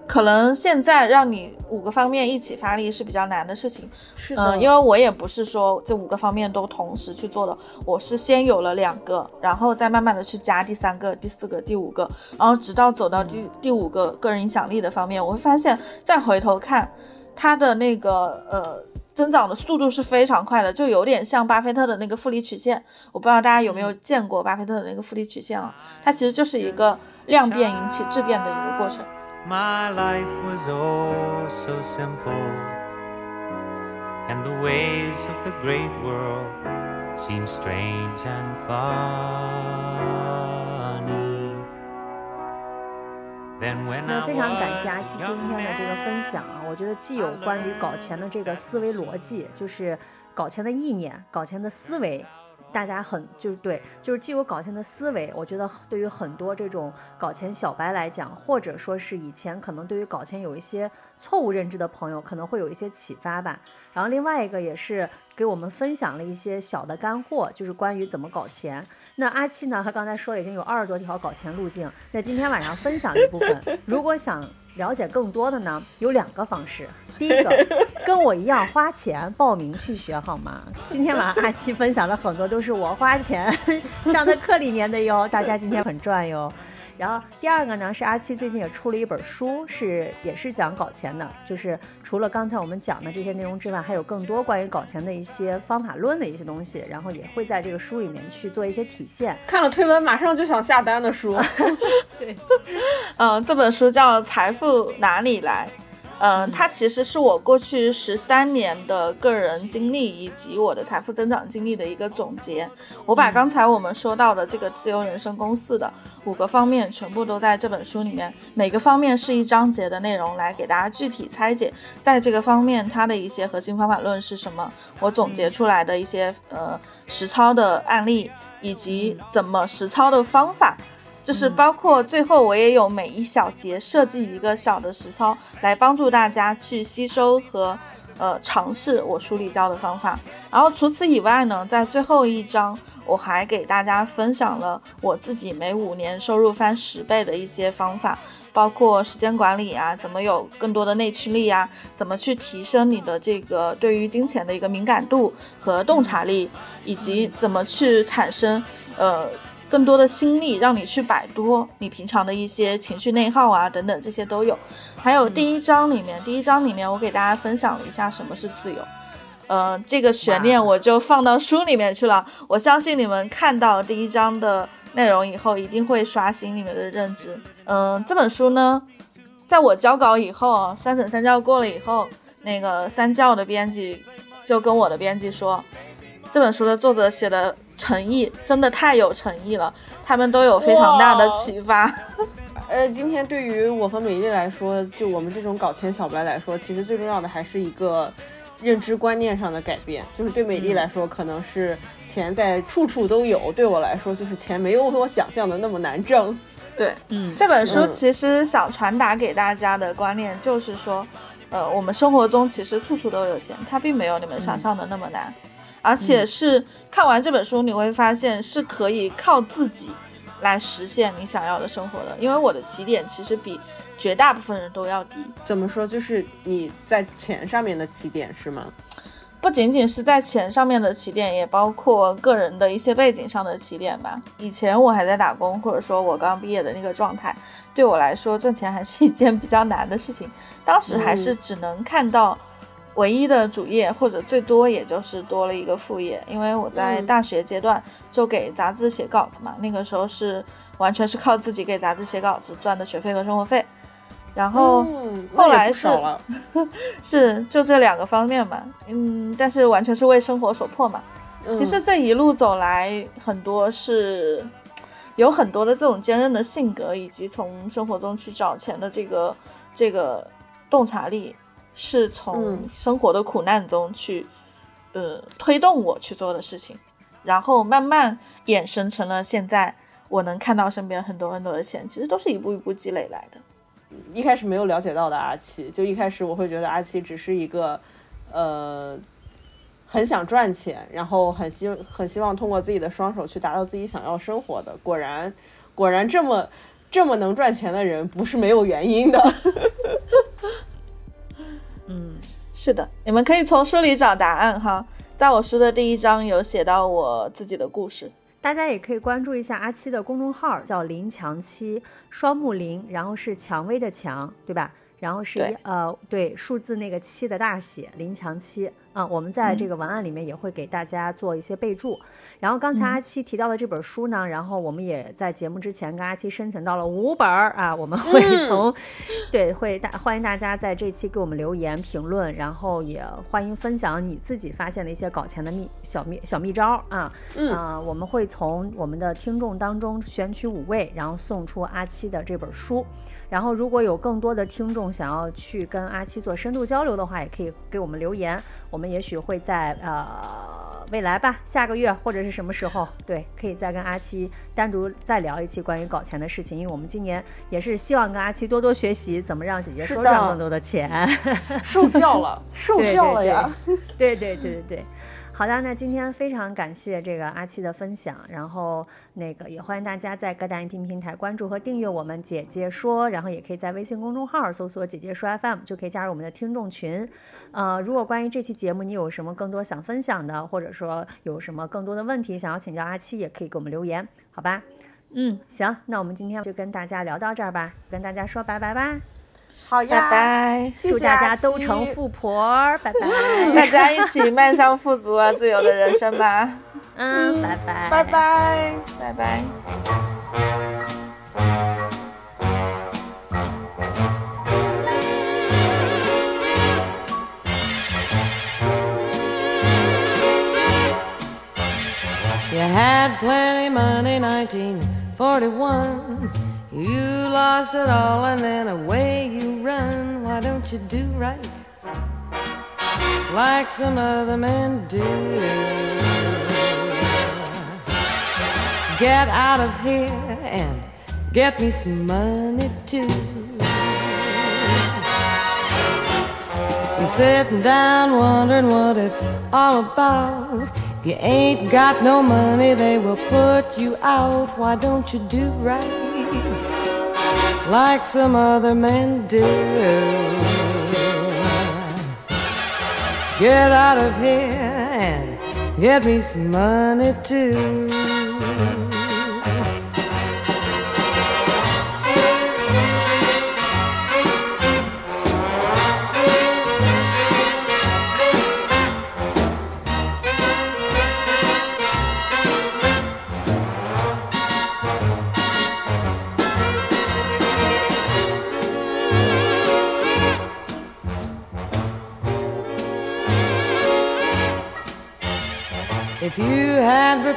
可能现在让你五个方面一起发力是比较难的事情，是嗯，因为我也不是说这五个方面都同时去做的，我是先有了两个，然后再慢慢的去加第三个、第四个、第五个，然后直到走到第、第五个个人影响力的方面，我会发现再回头看他的那个呃增长的速度是非常快的，就有点像巴菲特的那个复利曲线。我不知道大家有没有见过巴菲特的那个复利曲线啊？它其实就是一个量变引起质变的一个过程。My life was oh so simple, and the ways of the great world seem strange and. 那非常感谢阿七今天的这个分享啊，我觉得既有关于搞钱的这个思维逻辑，就是搞钱的意念、搞钱的思维。大家很就是对，就是既有搞钱的思维，我觉得对于很多这种搞钱小白来讲，或者说是以前可能对于搞钱有一些错误认知的朋友，可能会有一些启发吧。然后另外一个也是给我们分享了一些小的干货，就是关于怎么搞钱。那阿七呢，他刚才说了已经有二十多条搞钱路径，那今天晚上分享一部分，如果想了解更多的呢，有两个方式。第一个，跟我一样花钱报名去学好吗？今天晚上阿七分享的很多都是我花钱 [LAUGHS] 上的课里面的哟，大家今天很赚哟。然后第二个呢，是阿七最近也出了一本书，是也是讲搞钱的，就是除了刚才我们讲的这些内容之外，还有更多关于搞钱的一些方法论的一些东西，然后也会在这个书里面去做一些体现。看了推文马上就想下单的书。[LAUGHS] 对 [LAUGHS] 嗯，这本书叫《财富哪里来》。嗯，它其实是我过去十三年的个人经历以及我的财富增长经历的一个总结。我把刚才我们说到的这个自由人生公式的五个方面全部都在这本书里面，每个方面是一章节的内容来给大家具体拆解，在这个方面它的一些核心方法论是什么，我总结出来的一些呃实操的案例以及怎么实操的方法。就是包括最后我也有每一小节设计一个小的实操，来帮助大家去吸收和呃尝试我书里教的方法。然后除此以外呢，在最后一章我还给大家分享了我自己每五年收入翻十倍的一些方法。包括时间管理啊，怎么有更多的内驱力啊，怎么去提升你的这个对于金钱的一个敏感度和洞察力，以及怎么去产生呃更多的心力，让你去摆脱你平常的一些情绪内耗啊等等，这些都有。还有第一章里面，第一章里面我给大家分享了一下什么是自由，呃，这个悬念我就放到书里面去了。我相信你们看到第一章的内容以后，一定会刷新你们的认知。嗯，这本书呢，在我交稿以后，三审三教过了以后，那个三教的编辑就跟我的编辑说，这本书的作者写的诚意真的太有诚意了，他们都有非常大的启发。[LAUGHS] 呃，今天对于我和美丽来说，就我们这种搞钱小白来说，其实最重要的还是一个认知观念上的改变。就是对美丽来说，可能是钱在处处都有；对我来说，就是钱没有我想象的那么难挣。[LAUGHS] 对，嗯这本书嗯其实想传达给大家的观念就是说，呃，我们生活中其实处处都有钱，它并没有你们想象的那么难，而且是看完这本书你会发现是可以靠自己来实现你想要的生活的。因为我的起点其实比绝大部分人都要低，怎么说？就是你在钱上面的起点是吗？不仅仅是在钱上面的起点，也包括个人的一些背景上的起点吧。以前我还在打工，或者说我刚毕业的那个状态，对我来说赚钱还是一件比较难的事情。当时还是只能看到唯一的主业，或者最多也就是多了一个副业。因为我在嗯大学阶段就给杂志写稿子嘛，那个时候是完全是靠自己给杂志写稿子赚的学费和生活费。然后后来 [LAUGHS] 是。是就这两个方面嘛，嗯，但是完全是为生活所迫嘛。其实嗯这一路走来，很多是有很多的这种坚韧的性格，以及从生活中去找钱的这个这个洞察力，是从嗯生活的苦难中去呃推动我去做的事情，然后慢慢衍生成了现在我能看到身边很多很多的钱，其实都是一步一步积累来的。一开始没有了解到的阿七，就一开始我会觉得阿七只是一个，呃，很想赚钱，然后很希很希望通过自己的双手去达到自己想要生活的。果然，果然这么这么能赚钱的人不是没有原因的。[LAUGHS] 嗯，是的，你们可以从书里找答案哈。在我书的第一章有写到我自己的故事。大家也可以关注一下阿七的公众号，叫林强七，双木林，然后是蔷薇的蔷，对吧？然后是一呃对数字那个七的大写，林强七啊、我们在这个文案里面也会给大家做一些备注。然后刚才阿七提到的这本书呢，然后我们也在节目之前跟阿七申请到了五本儿啊，我们会从、对会大欢迎大家在这期给我们留言评论，然后也欢迎分享你自己发现的一些搞钱的秘小秘小秘招啊。嗯啊、我们会从我们的听众当中选取五位，然后送出阿七的这本书。然后，如果有更多的听众想要去跟阿七做深度交流的话，也可以给我们留言，我们也许会在呃未来吧，下个月或者是什么时候，对，可以再跟阿七单独再聊一期关于搞钱的事情，因为我们今年也是希望跟阿七多多学习，怎么让姐姐多赚更多的钱。[LAUGHS] 受教了，受教了呀！对对对对对。好的，那今天非常感谢这个阿七的分享，然后那个也欢迎大家在各大音频平台关注和订阅我们姐姐说，然后也可以在微信公众号搜索“姐姐说 FM” 就可以加入我们的听众群。呃，如果关于这期节目你有什么更多想分享的，或者说有什么更多的问题想要请教阿七，也可以给我们留言，好吧？嗯，行，那我们今天就跟大家聊到这儿吧，跟大家说拜拜吧，好呀，拜，祝谢谢大家都成富婆，拜拜。大家一起迈向富足而自由的人生吧。嗯，拜拜，拜拜。拜拜。You had plenty money, 1941. You lost it all and then you do right like some other men do? Get out of here and get me some money too. You're sitting down wondering what it's all about. If you ain't got no money, they will put you out. Why don't you do right like some other men do? Get out of here and get me some money too.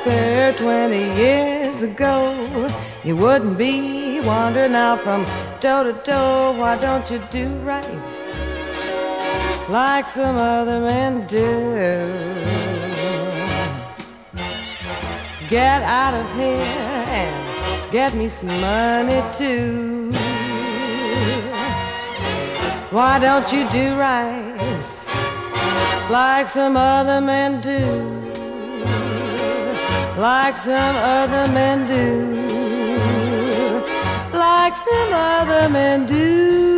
Prepared 20 years ago, you wouldn't be wandering now from door to door. Why don't you do right like some other men do? Get out of here and get me some money too. Why don't you do right like some other men do? Like some other men do, like some other men do.